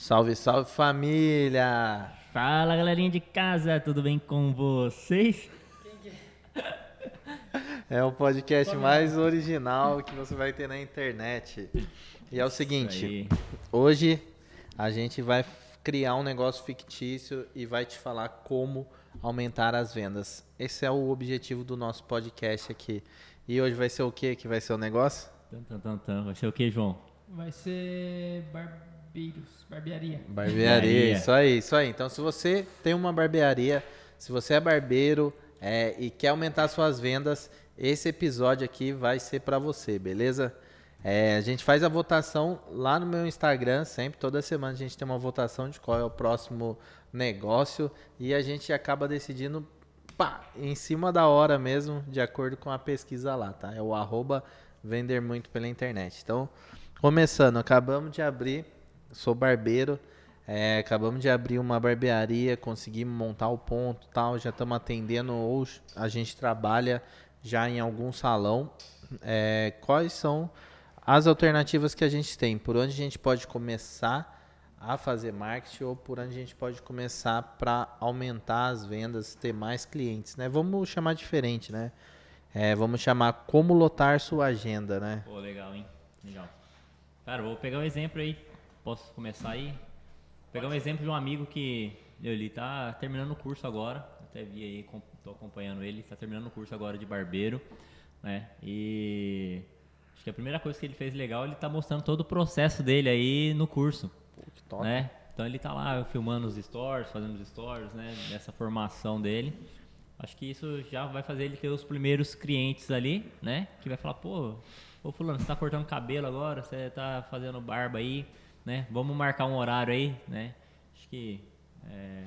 Salve, salve família! Fala galerinha de casa, tudo bem com vocês? É o podcast mais original que você vai ter na internet. E é o seguinte, hoje a gente vai criar um negócio fictício e vai te falar como aumentar as vendas. Esse é o objetivo do nosso podcast aqui. E hoje vai ser o que que vai ser o negócio? Vai ser o que, João? Vai ser barbeiros, barbearia. Barbearia, isso aí, isso aí. Então, se você tem uma barbearia, se você é barbeiro é, e quer aumentar suas vendas, esse episódio aqui vai ser para você, beleza? É, a gente faz a votação lá no meu Instagram, sempre, toda semana a gente tem uma votação de qual é o próximo negócio e a gente acaba decidindo pá, em cima da hora mesmo, de acordo com a pesquisa lá, tá? É o arroba vender muito pela internet. Então, começando, acabamos de abrir, sou barbeiro, é, acabamos de abrir uma barbearia, conseguimos montar o ponto tal, já estamos atendendo ou a gente trabalha já em algum salão. É, quais são as alternativas que a gente tem? Por onde a gente pode começar a fazer marketing ou por onde a gente pode começar para aumentar as vendas, ter mais clientes, né? Vamos chamar diferente, né? É, vamos chamar como lotar sua agenda, né? Pô, legal, hein? Legal. Cara, vou pegar um exemplo aí. Posso começar aí? Vou pegar um exemplo de um amigo que ele tá terminando o curso agora. Até vi aí, tô acompanhando ele. Tá terminando o curso agora de barbeiro, né? E acho que a primeira coisa que ele fez legal, ele tá mostrando todo o processo dele aí no curso. Que top. né? Então ele tá lá filmando os stories, fazendo os stories, né? Nessa formação dele. Acho que isso já vai fazer ele ter os primeiros clientes ali, né? Que vai falar, pô, ô fulano, você tá cortando cabelo agora, você tá fazendo barba aí, né? Vamos marcar um horário aí, né? Acho que é,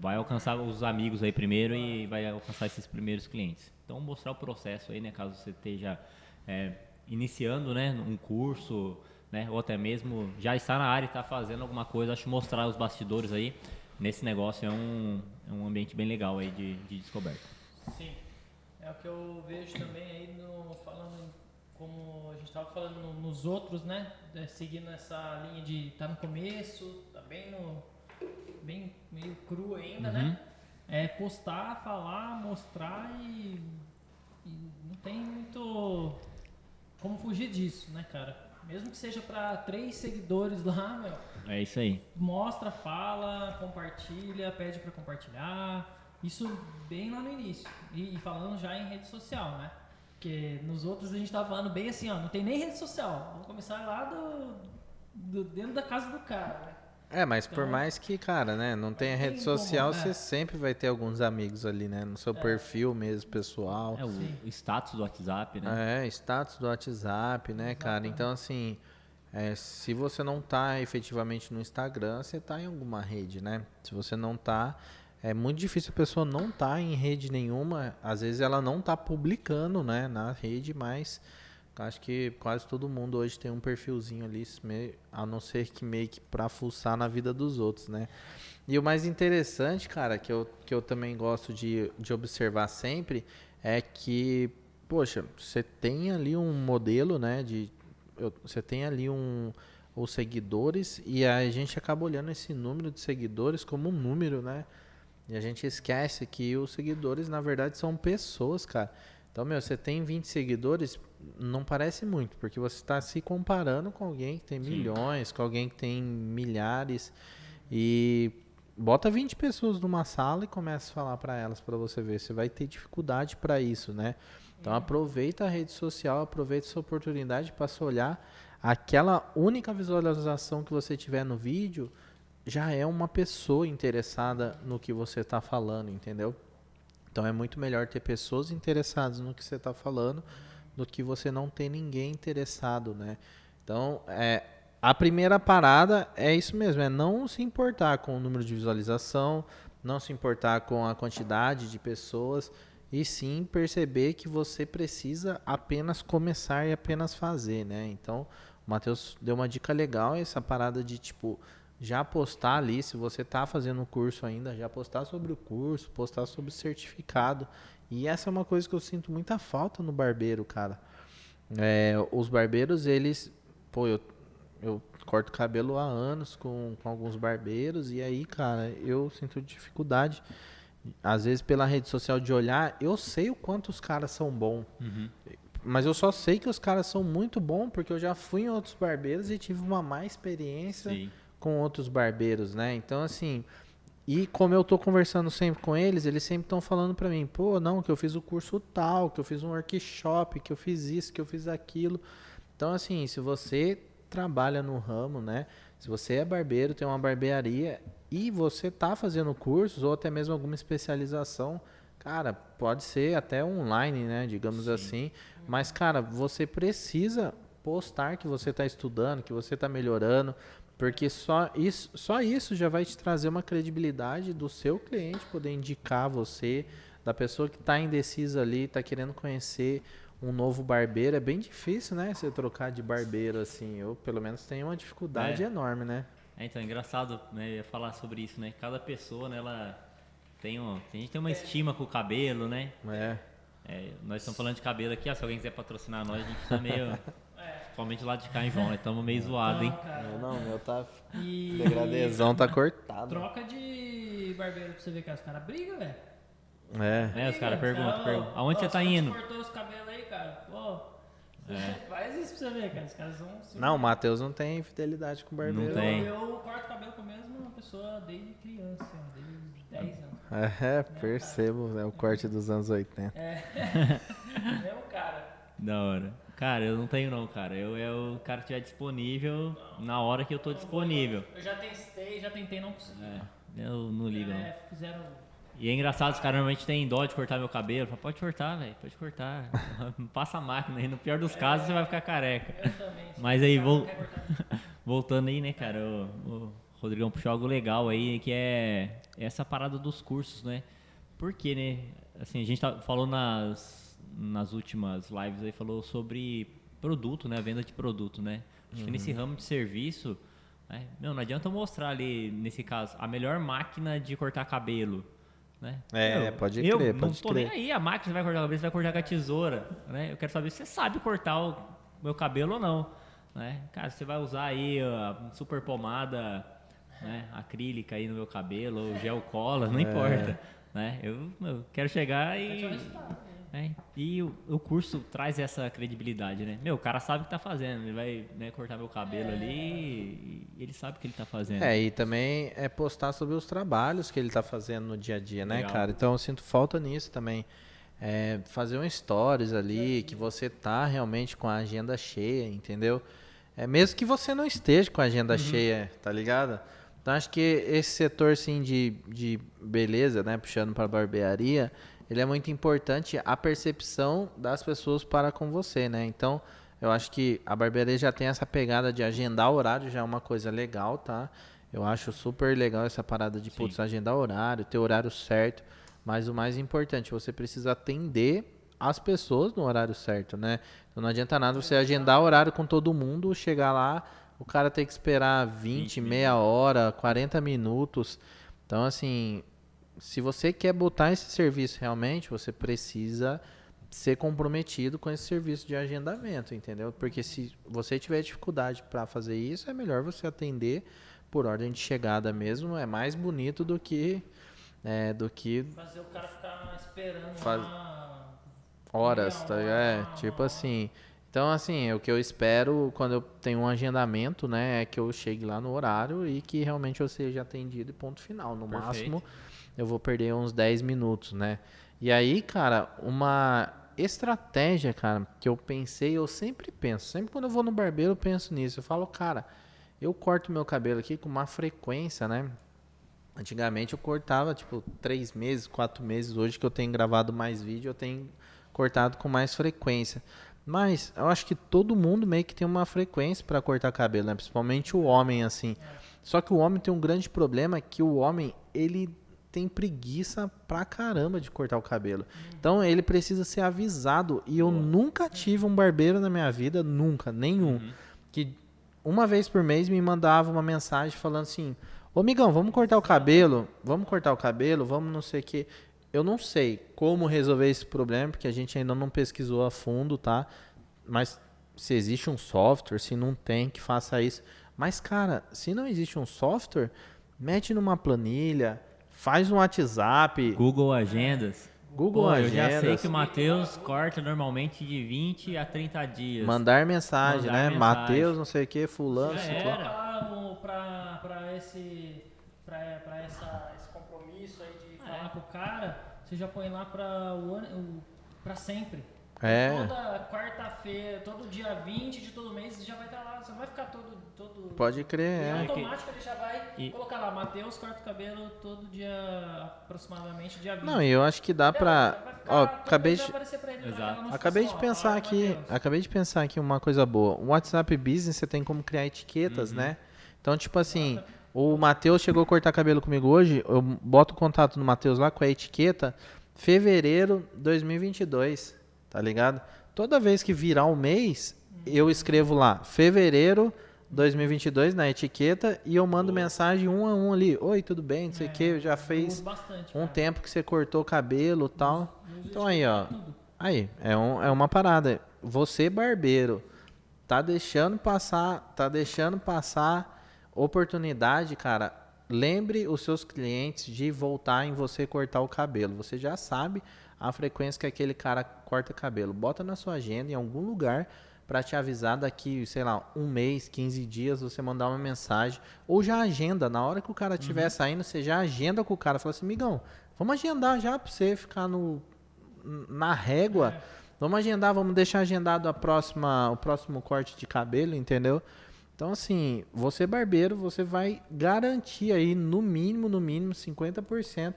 vai alcançar os amigos aí primeiro e vai alcançar esses primeiros clientes. Então mostrar o processo aí, né? Caso você esteja é, iniciando, né? Um curso, né? Ou até mesmo já está na área e está fazendo alguma coisa. Acho mostrar os bastidores aí nesse negócio é um, é um ambiente bem legal aí de, de descoberta. Sim. É o que eu vejo também aí no falando em- como a gente estava falando no- nos outros, né? É, seguindo essa linha de tá no começo, tá bem no bem meio cru ainda, né? É postar, falar, mostrar e, e não tem muito como fugir disso, né, cara? Mesmo que seja para três seguidores lá, meu, É isso aí. mostra, fala, compartilha, pede para compartilhar. Isso bem lá no início. E, e falando já em rede social, né? Porque nos outros a gente tava falando bem assim, ó, não tem nem rede social. Vamos começar lá do, do- dentro da casa do cara, né? É, mas por Então, mais que, cara, né, não tenha tem rede como, social, né? você sempre vai ter alguns amigos ali, né, no seu perfil mesmo, pessoal. É o Sim. status do WhatsApp, né? É, status do WhatsApp, né, cara? Então, assim, é, se você não tá efetivamente no Instagram, você tá em alguma rede, né? Se você não tá, é muito difícil a pessoa não tá em rede nenhuma. Às vezes ela não tá publicando, né, na rede, mas acho que quase todo mundo hoje tem um perfilzinho ali, a não ser que meio que pra fuçar na vida dos outros, né? E o mais interessante, cara, que eu, que eu também gosto de, de observar sempre, é que, poxa, você tem ali um modelo, né? De, eu- você tem ali um, os seguidores e a gente acaba olhando esse número de seguidores como um número, né? E a gente esquece que os seguidores, na verdade, são pessoas, cara. Então, meu, você tem 20 seguidores, não parece muito, porque você está se comparando com alguém que tem Sim. milhões, com alguém que tem milhares. E bota 20 pessoas numa sala e começa a falar para elas para você ver. Você vai ter dificuldade para isso, né? Então aproveita a rede social, aproveita essa oportunidade para se olhar aquela única visualização que você tiver no vídeo já é uma pessoa interessada no que você está falando, entendeu? Então é muito melhor ter pessoas interessadas no que você está falando do que você não ter ninguém interessado, né? Então, é, a primeira parada é isso mesmo, é não se importar com o número de visualização, não se importar com a quantidade de pessoas, e sim perceber que você precisa apenas começar e apenas fazer, né? Então, o Matheus deu uma dica legal, essa parada de tipo já postar ali, se você está fazendo o curso ainda, já postar sobre o curso, postar sobre o certificado. E essa é uma coisa que eu sinto muita falta no barbeiro, cara. É, os barbeiros, eles, pô, eu, eu corto cabelo há anos com, com alguns barbeiros e aí, cara, eu sinto dificuldade. Às vezes pela rede social de olhar, eu sei o quanto os caras são bons. Uhum. Mas eu só sei que os caras são muito bons porque eu já fui em outros barbeiros e tive uma má experiência Sim. Com outros barbeiros, né? Então, assim, e como eu tô conversando sempre com eles, eles sempre estão falando pra mim, pô, não, que eu fiz o curso tal, que eu fiz um workshop, que eu fiz isso, que eu fiz aquilo. Então, assim, se você trabalha no ramo, né? Se você é barbeiro, tem uma barbearia e você tá fazendo cursos ou até mesmo alguma especialização, cara, pode ser até online, né? Digamos Sim. assim. Mas, cara, você precisa postar que você está estudando, que você está melhorando, porque só isso, só isso já vai te trazer uma credibilidade do seu cliente poder indicar você, da pessoa que está indecisa ali, está querendo conhecer um novo barbeiro. É bem difícil, né? Você trocar de barbeiro assim. Eu, pelo menos, tenho uma dificuldade É. enorme, né? É, então, é engraçado né, falar sobre isso, né? Cada pessoa, né, ela tem, um, a gente tem uma estima com o cabelo, né? É. É, nós estamos falando de cabelo aqui, ó, se alguém quiser patrocinar nós, a gente tá meio... Principalmente lá de cá em João, né? Estamos meio zoados, hein? Não, não, meu tá. E Degradezão tá cortado. troca de barbeiro pra você ver que os caras brigam, velho. É. É, os caras perguntam, Cara, perguntam, aonde ó, você tá indo? cortou os cabelos aí, cara. Pô, É. faz isso pra você ver, cara. Os caras são... Não, o Matheus não tem fidelidade com o barbeiro. Não tem. Eu, eu corto cabelo com a mesma pessoa desde criança, desde os 10 anos. É, percebo, é o corte dos anos 80. É. Mesmo cara. Da hora. Cara, eu não tenho não, cara. Eu é o cara que estiver disponível na hora que eu tô disponível. Eu já testei, já tentei, não consegui. É, eu não ligo, não. É, fizeram... E é engraçado, os caras normalmente têm dó de cortar meu cabelo. Fala, pode cortar, velho, pode cortar. Passa a máquina aí. No pior dos casos, você vai ficar careca. Eu também. Mas aí, vou- não cortar. Voltando aí, né, cara, o, o Rodrigão puxou algo legal aí, que é essa parada dos cursos, né? Porque, né, assim, a gente tá, falou nas, nas últimas lives aí, falou sobre produto, né, a venda de produto, né? Acho que nesse Uhum. ramo de serviço, né, meu, não adianta eu mostrar ali, nesse caso, a melhor máquina de cortar cabelo, né? É, Meu, pode eu crer, não pode tô crer. nem aí, a máquina vai cortar o cabelo, você vai cortar com a tesoura, né? Eu quero saber se você sabe cortar o meu cabelo ou não, né? Cara, você vai usar aí a super pomada, né, acrílica aí no meu cabelo, ou gel cola, É. não importa, né? Eu, eu quero chegar e né? E o, o curso traz essa credibilidade, né? Meu, o cara sabe o que tá fazendo, ele vai né, cortar meu cabelo ali e ele sabe o que ele tá fazendo. É, e também é postar sobre os trabalhos que ele tá fazendo no dia a dia, né, Legal. cara? Então eu sinto falta nisso também. É, fazer um stories ali, que você tá realmente com a agenda cheia, entendeu? É mesmo que você não esteja com a agenda cheia, tá ligado? Então acho que esse setor assim de, de beleza, né, puxando para barbearia, ele é muito importante a percepção das pessoas para com você, né? Então, eu acho que a barbearia já tem essa pegada de agendar horário, já é uma coisa legal, tá? Eu acho super legal essa parada de, Sim. putz, agendar horário, ter horário certo. Mas o mais importante, você precisa atender as pessoas no horário certo, né? Então não adianta nada você agendar horário com todo mundo, chegar lá, o cara tem que esperar 20, 20 meia hora, 40 minutos. Então, assim, se você quer botar esse serviço realmente, você precisa ser comprometido com esse serviço de agendamento, entendeu? Porque se você tiver dificuldade para fazer isso, é melhor você atender por ordem de chegada mesmo, é mais bonito do que é, do que Fazer o cara ficar esperando Faz- lá. horas, tá? É, uma tipo assim. Então, assim, o que eu espero quando eu tenho um agendamento, né, é que eu chegue lá no horário e que realmente eu seja atendido e ponto final. No Perfeito. máximo, eu vou perder uns 10 minutos, né? E aí, cara, uma estratégia, cara, que eu pensei, eu sempre penso, sempre quando eu vou no barbeiro eu penso nisso. Eu falo, cara, eu corto meu cabelo aqui com uma frequência, né? Antigamente eu cortava, tipo, três meses, quatro meses. Hoje que eu tenho gravado mais vídeo, eu tenho cortado com mais frequência. Mas eu acho que todo mundo meio que tem uma frequência para cortar cabelo, né? Principalmente o homem, assim. Só que o homem tem um grande problema que o homem, ele tem preguiça pra caramba de cortar o cabelo. Então ele precisa ser avisado. E eu nunca tive um barbeiro na minha vida, nunca, nenhum. Que uma vez por mês me mandava uma mensagem falando assim: Ô amigão, vamos cortar o cabelo? Vamos cortar o cabelo? Vamos não sei o que. Eu não sei como resolver esse problema, porque a gente ainda não pesquisou a fundo, tá? Mas se existe um software, se não tem, que faça isso. Mas, cara, se não existe um software, mete numa planilha, faz um WhatsApp, Google Agendas. Google Pô, eu já sei Agendas, que o Matheus corta normalmente de 20 a 30 dias. mandar mensagem, Mandar né? mensagem. Mateus, não sei o que, fulano, Já era. Pra, o- pra, pra esse. Pra, pra essa, esse compromisso aí de É. falar pro cara, você já põe lá pra, o, ano- o, pra sempre. É. Toda quarta-feira, todo dia 20 de todo mês, você já vai estar lá. Você vai ficar todo. todo Pode crer, e é. automático ele já vai E- colocar lá, Matheus corta o cabelo todo dia, aproximadamente dia 20. Não, e eu acho que dá pra. Ó, acabei de. Exato. Acabei de pensar fala, aqui, Matheus. acabei de pensar aqui uma coisa boa. O WhatsApp Business você tem como criar etiquetas, Uhum. né? Então, tipo assim, o Matheus chegou a cortar cabelo comigo hoje, eu boto o contato do Matheus lá com a etiqueta fevereiro 2022, tá ligado? Toda vez que virar o mês, eu escrevo lá fevereiro 2022 na etiqueta e eu mando mensagem um a um ali. Oi, tudo bem? Não sei o que, já fez bastante, um tempo que você cortou o cabelo e tal. Eu uso Então aí, ó. tudo. Aí, é, um, é uma parada. Você, barbeiro, tá deixando passar, tá deixando passar oportunidade, cara. Lembre os seus clientes de voltar em você cortar o cabelo. Você já sabe a frequência que aquele cara corta cabelo. Bota na sua agenda em algum lugar para te avisar daqui, sei lá, um mês, 15 dias, você mandar uma mensagem. Ou já agenda, na hora que o cara estiver saindo, você já agenda com o cara. Fala assim, migão, vamos agendar já pra você ficar no, na régua. Vamos agendar, vamos deixar agendado a próxima, o próximo corte de cabelo, entendeu? Então, assim, você barbeiro, você vai garantir aí, no mínimo, no mínimo, 50%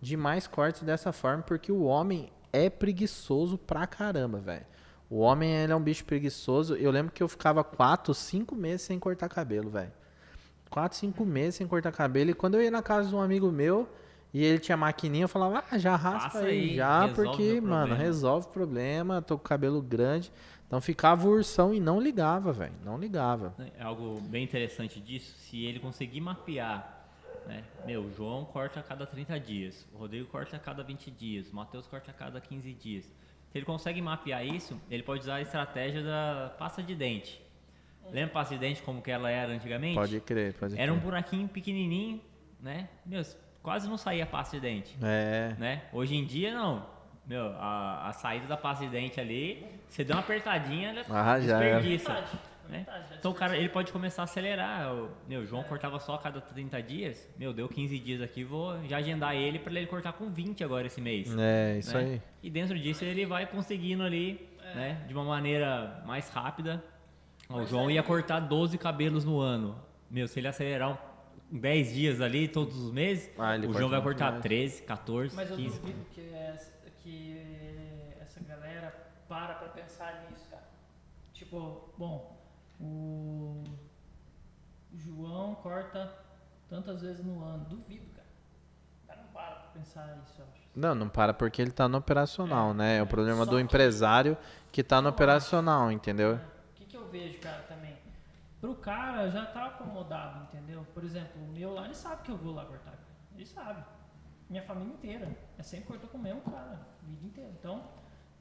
de mais cortes dessa forma, porque o homem é preguiçoso pra caramba, velho. O homem, ele é um bicho preguiçoso. Eu lembro que eu ficava 4, 5 meses sem cortar cabelo, velho. 4, 5 meses sem cortar cabelo. E quando eu ia na casa de um amigo meu e ele tinha maquininha, eu falava, ah, já raspa aí, aí, já, porque, mano, resolve o problema, tô com cabelo grande. Então ficava ursão e não ligava, velho. Não ligava. É algo bem interessante disso, se ele conseguir mapear, né? Meu, o João corta a cada 30 dias, o Rodrigo corta a cada 20 dias, o Matheus corta a cada 15 dias. Se ele consegue mapear isso, ele pode usar a estratégia da pasta de dente. Lembra a pasta de dente como que ela era antigamente? Pode crer, pode Era um crer. buraquinho pequenininho, né? Meu, quase não saía pasta de dente, É. né? Hoje em dia não. Meu, a, a saída da pasta de dente ali, você dá uma apertadinha, ela Ah, já era. Né? já Então o cara ele pode começar a acelerar. O, meu, o João cortava só a cada 30 dias. Meu, deu 15 dias aqui, vou já agendar ele para ele cortar com 20 agora esse mês. É, isso né? aí. E dentro disso ele vai conseguindo ali, né, de uma maneira mais rápida. Ó, o João ia cortar 12 cabelos no ano. Meu, se ele acelerar um 10 dias ali todos os meses, Ah, o João vai cortar mais. 13, 14, Mas eu 15. duvido que, essa- que essa galera para pra pensar nisso, cara. Tipo, bom, o João corta tantas vezes no ano. Duvido, cara. O cara não para pra pensar isso, eu acho. Não, não para porque ele tá no operacional, né? É o problema Só do que- empresário que tá no Eu acho. operacional, entendeu? O que, que eu vejo, cara, também? Pro cara já tá acomodado, entendeu? Por exemplo, o meu lá, ele sabe que eu vou lá cortar. Ele sabe. Minha família inteira. É sempre cortou com o mesmo cara, a vida inteira. Então,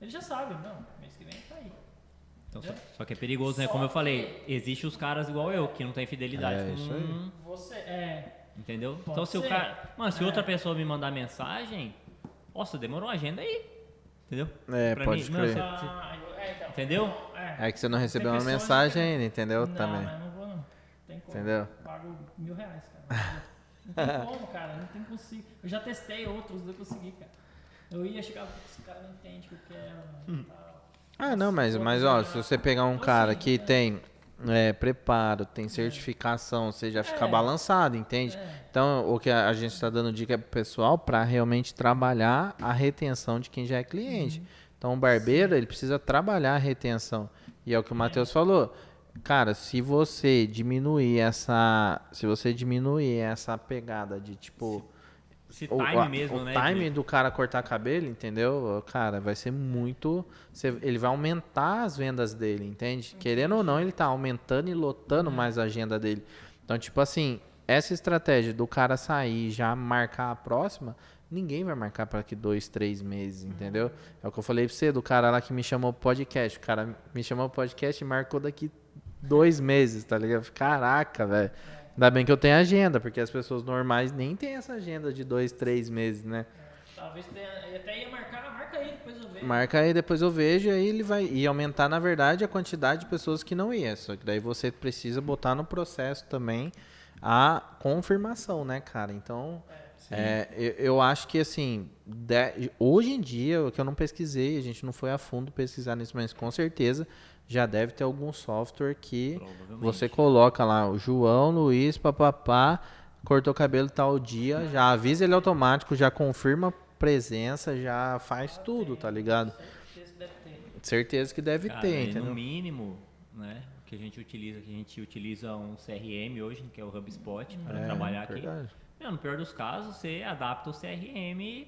ele já sabe, não, mês que vem tá aí. Então, só, só que é perigoso, né? Só Como eu que- falei, existe os caras igual eu, que não tem fidelidade É, isso aí. Você, é, Entendeu? Pode então se o ser. cara. Mano, se É. outra pessoa me mandar mensagem, nossa, demorou a agenda aí. Entendeu? É, Pra pode mim, crer. Cê- ah, é, então. Entendeu? É. É que você não recebeu uma mensagem ainda, entendeu? não, Também. mas não vou não. Tem como. Entendeu? Eu Pago mil reais, cara. Não tem como, cara. Não tem consigo. Eu já testei outros, não consegui, cara. Eu ia chegar, esse cara não entende o que eu quero, Hum. mano, tal. Ah, não, mas, mas ó, se você pegar um cara que tem é, preparo, tem certificação, você já fica É. balançado, entende? É. Então, o que a a gente está dando dica pro pessoal para realmente trabalhar a retenção de quem já é cliente. Uhum. Então, o barbeiro, ele precisa trabalhar a retenção. E é o que o Matheus falou. Cara, se você diminuir essa, se você diminuir essa pegada de tipo Esse o, time a- mesmo, o né? time de- do cara cortar cabelo, entendeu? Cara, vai ser muito. ele vai aumentar as vendas dele, entende? Querendo ou não, ele tá aumentando e lotando mais a agenda dele. Então, tipo assim, essa estratégia do cara sair e já marcar a próxima ninguém vai marcar para que dois, três meses, entendeu? É o que eu falei pra você, do cara lá que me chamou pro podcast. O cara me chamou pro podcast e marcou daqui dois meses, tá ligado? Caraca, velho. Ainda bem que eu tenho agenda, porque as pessoas normais nem têm essa agenda de dois, três meses, né? Talvez tenha, até ia marcar, marca aí, depois eu vejo. Marca aí, depois eu vejo, e aí ele vai. E aumentar, na verdade, a quantidade de pessoas que não ia. Só que daí você precisa botar no processo também a confirmação, né, cara? Então, é, eu, eu acho que assim, de- hoje em dia, o que eu não pesquisei, a gente não foi a fundo pesquisar nisso, mas com certeza já deve ter algum software que você coloca lá o João, Luiz, papapá, cortou cabelo tal dia, já avisa ele automático, já confirma presença, já faz tudo, tá ligado? Certeza que deve ter. Certeza que deve Cara, ter, e entendeu? no mínimo, né, que a gente utiliza, que a gente utiliza um CRM hoje, que é o HubSpot, para É, trabalhar aqui. verdade. Meu, no pior dos casos, você adapta o CRM,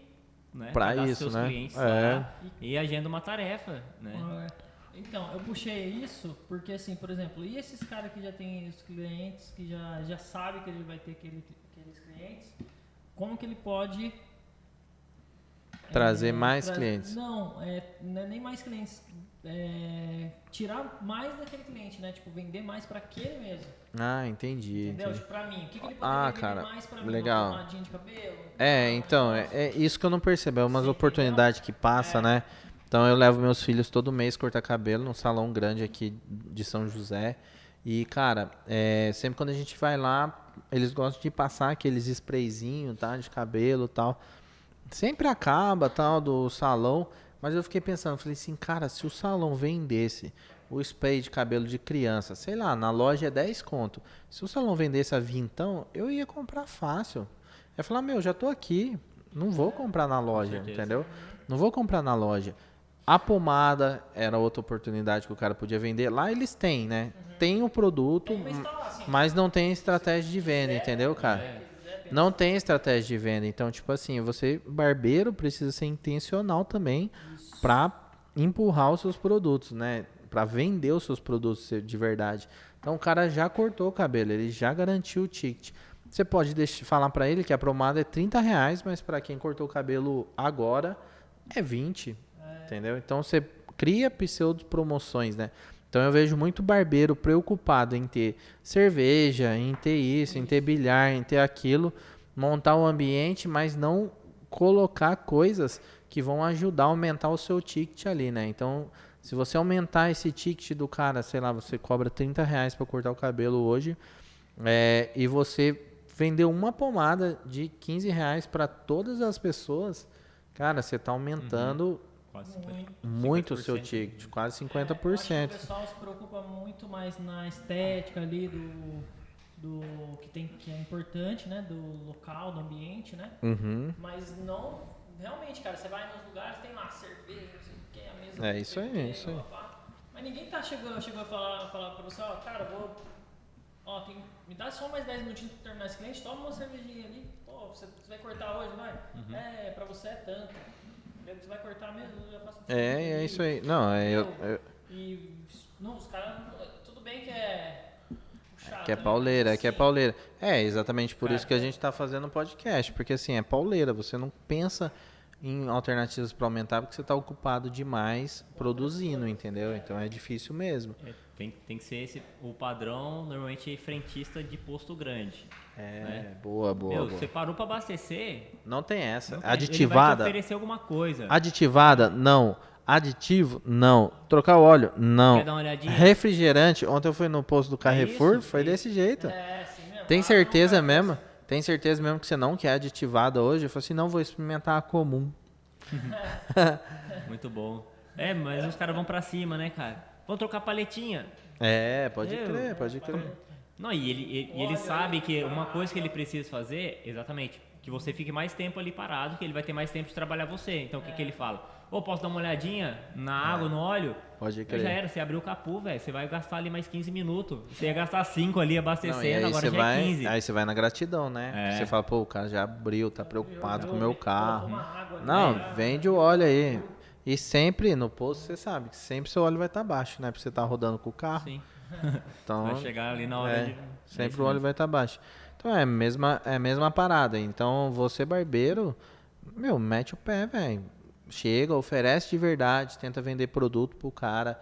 né, cadastra isso, seus né? clientes É. lá e agenda uma tarefa, né? Então, eu puxei isso porque, assim, por exemplo, e esses caras que já tem os clientes, que já, já sabe que ele vai ter aquele, aqueles clientes, como que ele pode... Trazer é, mais tra- clientes. Não, é, não é nem mais clientes. é, tirar mais daquele cliente, né? Tipo, vender mais pra aquele mesmo. Ah, entendi. Entendeu? entendi. Tipo, pra mim. O que, que ele poderia Ah, vender cara, mais pra mim? legal. Uma pomadinha de cabelo? É, então, é, é isso que eu não percebo, é umas Sim, oportunidades que passa, É. né? Então eu levo meus filhos todo mês cortar cabelo num salão grande aqui de São José. E, cara, é, sempre quando a gente vai lá, eles gostam de passar aqueles sprayzinhos, tá? De cabelo tal. Sempre acaba, tal, do salão. Mas eu fiquei pensando, falei assim, cara, se o salão vendesse o spray de cabelo de criança, sei lá, na loja é 10 conto. Se o salão vendesse a vintão, eu ia comprar fácil. Eu ia falar, meu, já tô aqui, não vou comprar na loja, entendeu? Não vou comprar na loja. A pomada era outra oportunidade que o cara podia vender. Lá eles têm, né? Tem o produto, Tem instalar, assim, mas não tem estratégia de venda, entendeu, cara? se quiser, beleza. Não tem estratégia de venda. Então, tipo assim, você, barbeiro, precisa ser intencional também pra empurrar os seus produtos, né? Pra vender os seus produtos de verdade. Então, o cara já cortou o cabelo, ele já garantiu o ticket. Você pode deixar, falar pra ele que a promada é 30 reais, mas pra quem cortou o cabelo agora é 20. Entendeu? Então, você cria pseudo promoções, né? Então eu vejo muito barbeiro preocupado em ter cerveja, em ter isso, em ter bilhar, em ter aquilo, montar o ambiente, mas não colocar coisas que vão ajudar a aumentar o seu ticket ali, né? Então, se você aumentar esse ticket do cara, sei lá, você cobra 30 reais para cortar o cabelo hoje, é, e você vendeu uma pomada de 15 reais para todas as pessoas, cara, você está aumentando Quase 50%. muito o seu 50%. ticket, quase É, eu acho que 50%. o pessoal se preocupa muito mais na estética ali do, do que, tem, que é importante, né? Do local, do ambiente, né? Uhum. Mas não, realmente, cara, você vai nos lugares, tem lá cerveja, não sei o que, a mesa. É isso aí, é isso aí. Mas ninguém tá chegando, chegou a falar, falar pra você, ó, cara, vou. Ó, tem, me dá só mais 10 minutinhos pra terminar esse cliente, toma uma cervejinha ali. Pô, você, você vai cortar hoje, vai? Uhum. É, pra você é tanto. Você vai cortar mesmo, eu já faço É, é isso aí. Não, é, eu, eu- E não, os caras. Tudo bem que é. Puxado, que é né? pauleira, é que é pauleira. É, exatamente por Cara, isso que a gente tá fazendo o podcast, porque assim, é pauleira, você não pensa em alternativas para aumentar porque você tá ocupado demais produzindo, entendeu? Então é difícil mesmo. É, tem, tem que ser esse, o padrão, normalmente, frentista de posto grande. É, Né? boa, boa, Meu, boa. você parou pra abastecer, Não tem essa. não tem- ele vai Aditivada? oferecer alguma coisa. Aditivada? Não. Aditivo? Não. Trocar o óleo? Não. Quer dar uma olhadinha? Refrigerante? Ontem eu fui no posto do Carrefour, isso, foi é isso. desse jeito. É, assim mesmo. Tem Ah, certeza não, cara, mesmo? Tem certeza mesmo que você não quer aditivada hoje? Eu falei assim, não, vou experimentar a comum. Muito bom. É, mas os caras vão pra cima, né, cara? Vão trocar paletinha. É, pode Eu- crer, pode crer. Não, e ele, ele, e ele sabe que uma coisa que ele precisa fazer, exatamente, que você fique mais tempo ali parado, que ele vai ter mais tempo de trabalhar você. Então o que, que ele fala? Ô, posso dar uma olhadinha na água, no óleo? Pode Aí crer. já era, você abriu o capu, velho. Você vai gastar ali mais 15 minutos. Você ia gastar 5 ali Não, abastecendo, aí agora você já vai, é 15. aí você vai na gratidão, né? É. Você fala, pô, o cara já abriu, tá preocupado com o meu carro. Água, Não, né? vende o óleo aí. E sempre no posto, você sabe que sempre seu óleo vai estar baixo, né? Pra você estar rodando com o carro. Sim. Então, Vai chegar ali na hora é, de. sempre o óleo vai estar baixo. Então é a mesma, é a mesma parada. Então você, barbeiro, meu, mete o pé, velho. Chega, oferece de verdade, tenta vender produto pro cara.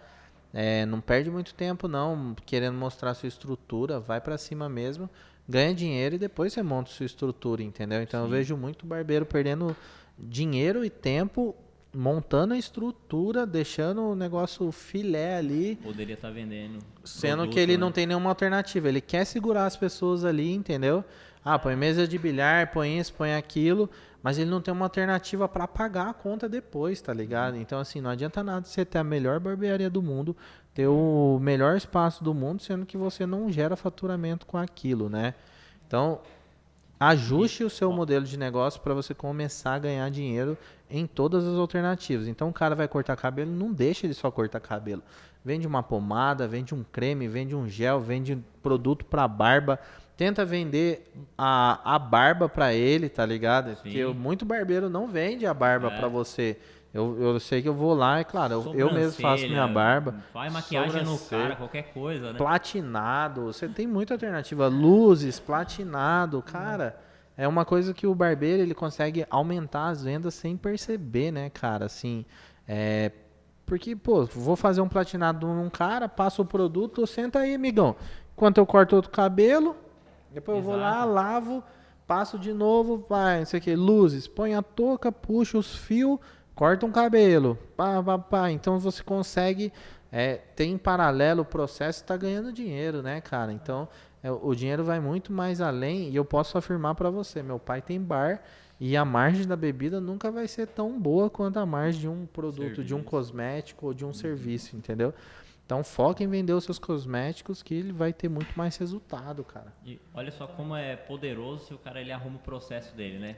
É, não perde muito tempo, não, querendo mostrar sua estrutura, vai pra cima mesmo, ganha dinheiro e depois você monta sua estrutura, entendeu? Então eu Sim. vejo muito barbeiro perdendo dinheiro e tempo montando a estrutura, deixando o negócio filé ali, Poderia estar vendendo. Sendo produto, que ele né? não tem nenhuma alternativa. Ele quer segurar as pessoas ali, entendeu? Ah, põe mesa de bilhar, põe isso, põe aquilo, mas ele não tem uma alternativa para pagar a conta depois, tá ligado? Então, assim, não adianta nada você ter a melhor barbearia do mundo, ter o melhor espaço do mundo, sendo que você não gera faturamento com aquilo, né? Então, ajuste o seu modelo de negócio para você começar a ganhar dinheiro em todas as alternativas. Então o cara vai cortar cabelo, não deixa ele só cortar cabelo. Vende uma pomada, vende um creme, vende um gel, vende produto para barba. Tenta vender a, a barba para ele, tá ligado? Porque Sim. muito barbeiro não vende a barba É. para você. Eu, eu sei que eu vou lá, é claro, eu, mesmo faço minha barba. Faz maquiagem no cara, qualquer coisa, né? Platinado, você tem muita alternativa. Luzes, platinado, cara. É uma coisa que o barbeiro ele consegue aumentar as vendas sem perceber, né, cara? Assim, é. Porque, pô, vou fazer um platinado num cara, passo o produto, senta aí, amigão. Enquanto eu corto outro cabelo, depois eu vou lá, Exato. lavo, passo de novo, vai, não sei o que, luzes, põe a touca, puxa os fios, corta um cabelo, pá, pá, pá. Então você consegue é, ter em paralelo o processo e tá ganhando dinheiro, né, cara? Então é, o dinheiro vai muito mais além e eu posso afirmar para você, meu pai tem bar e a margem da bebida nunca vai ser tão boa quanto a margem de um produto, de um Serviço. cosmético ou de um serviço, entendeu? Então foca em vender os seus cosméticos que ele vai ter muito mais resultado, cara. E olha só como é poderoso se o cara ele arruma o processo dele, né?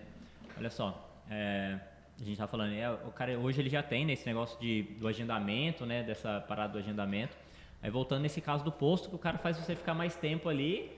Olha só, é, a gente tá falando, é, o cara hoje ele já tem nesse negócio de, do agendamento, né? Dessa parada do agendamento. Aí voltando nesse caso do posto, que o cara faz você ficar mais tempo ali,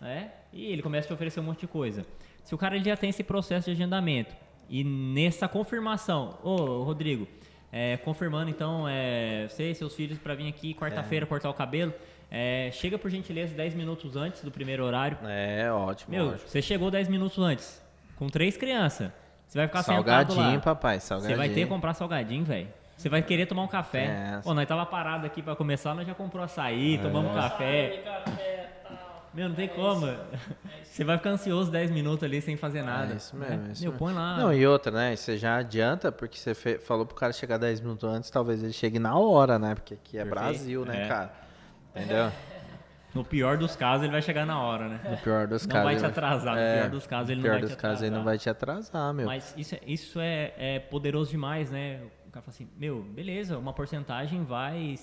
né? E ele começa a te oferecer um monte de coisa. Se o cara ele já tem esse processo de agendamento e nessa confirmação, ô Rodrigo, é, confirmando então, é, você e seus filhos para vir aqui quarta-feira cortar o cabelo, é, chega por gentileza 10 minutos antes do primeiro horário. É, ótimo. Meu, ótimo. você chegou 10 minutos antes, com três crianças. Você vai ficar Salgadinho, lá. papai, Você salgadinho. vai ter que comprar salgadinho, velho. Você vai querer tomar um café. É. Pô, nós tava parado aqui pra começar, nós já comprou açaí, tomamos Açaí, café. café, tal. Meu, não tem É como. isso. Você vai ficar ansioso 10 minutos ali sem fazer nada. É isso mesmo, né? é isso Meu, mesmo. põe lá. Não, e outra, né? Você já adianta, porque você fe- falou pro cara chegar 10 minutos antes, talvez ele chegue na hora, né? Porque aqui é Perfeito. Brasil, né, É. cara? Entendeu? No pior dos casos, ele vai chegar na hora, né? No pior dos Não casos. vai te ele- atrasar. No É, pior dos casos, ele no não pior vai dos te casos, ele não atrasar. vai te atrasar, meu. Mas isso, é- isso é, é poderoso demais, né? O cara fala assim, meu, beleza, uma porcentagem vai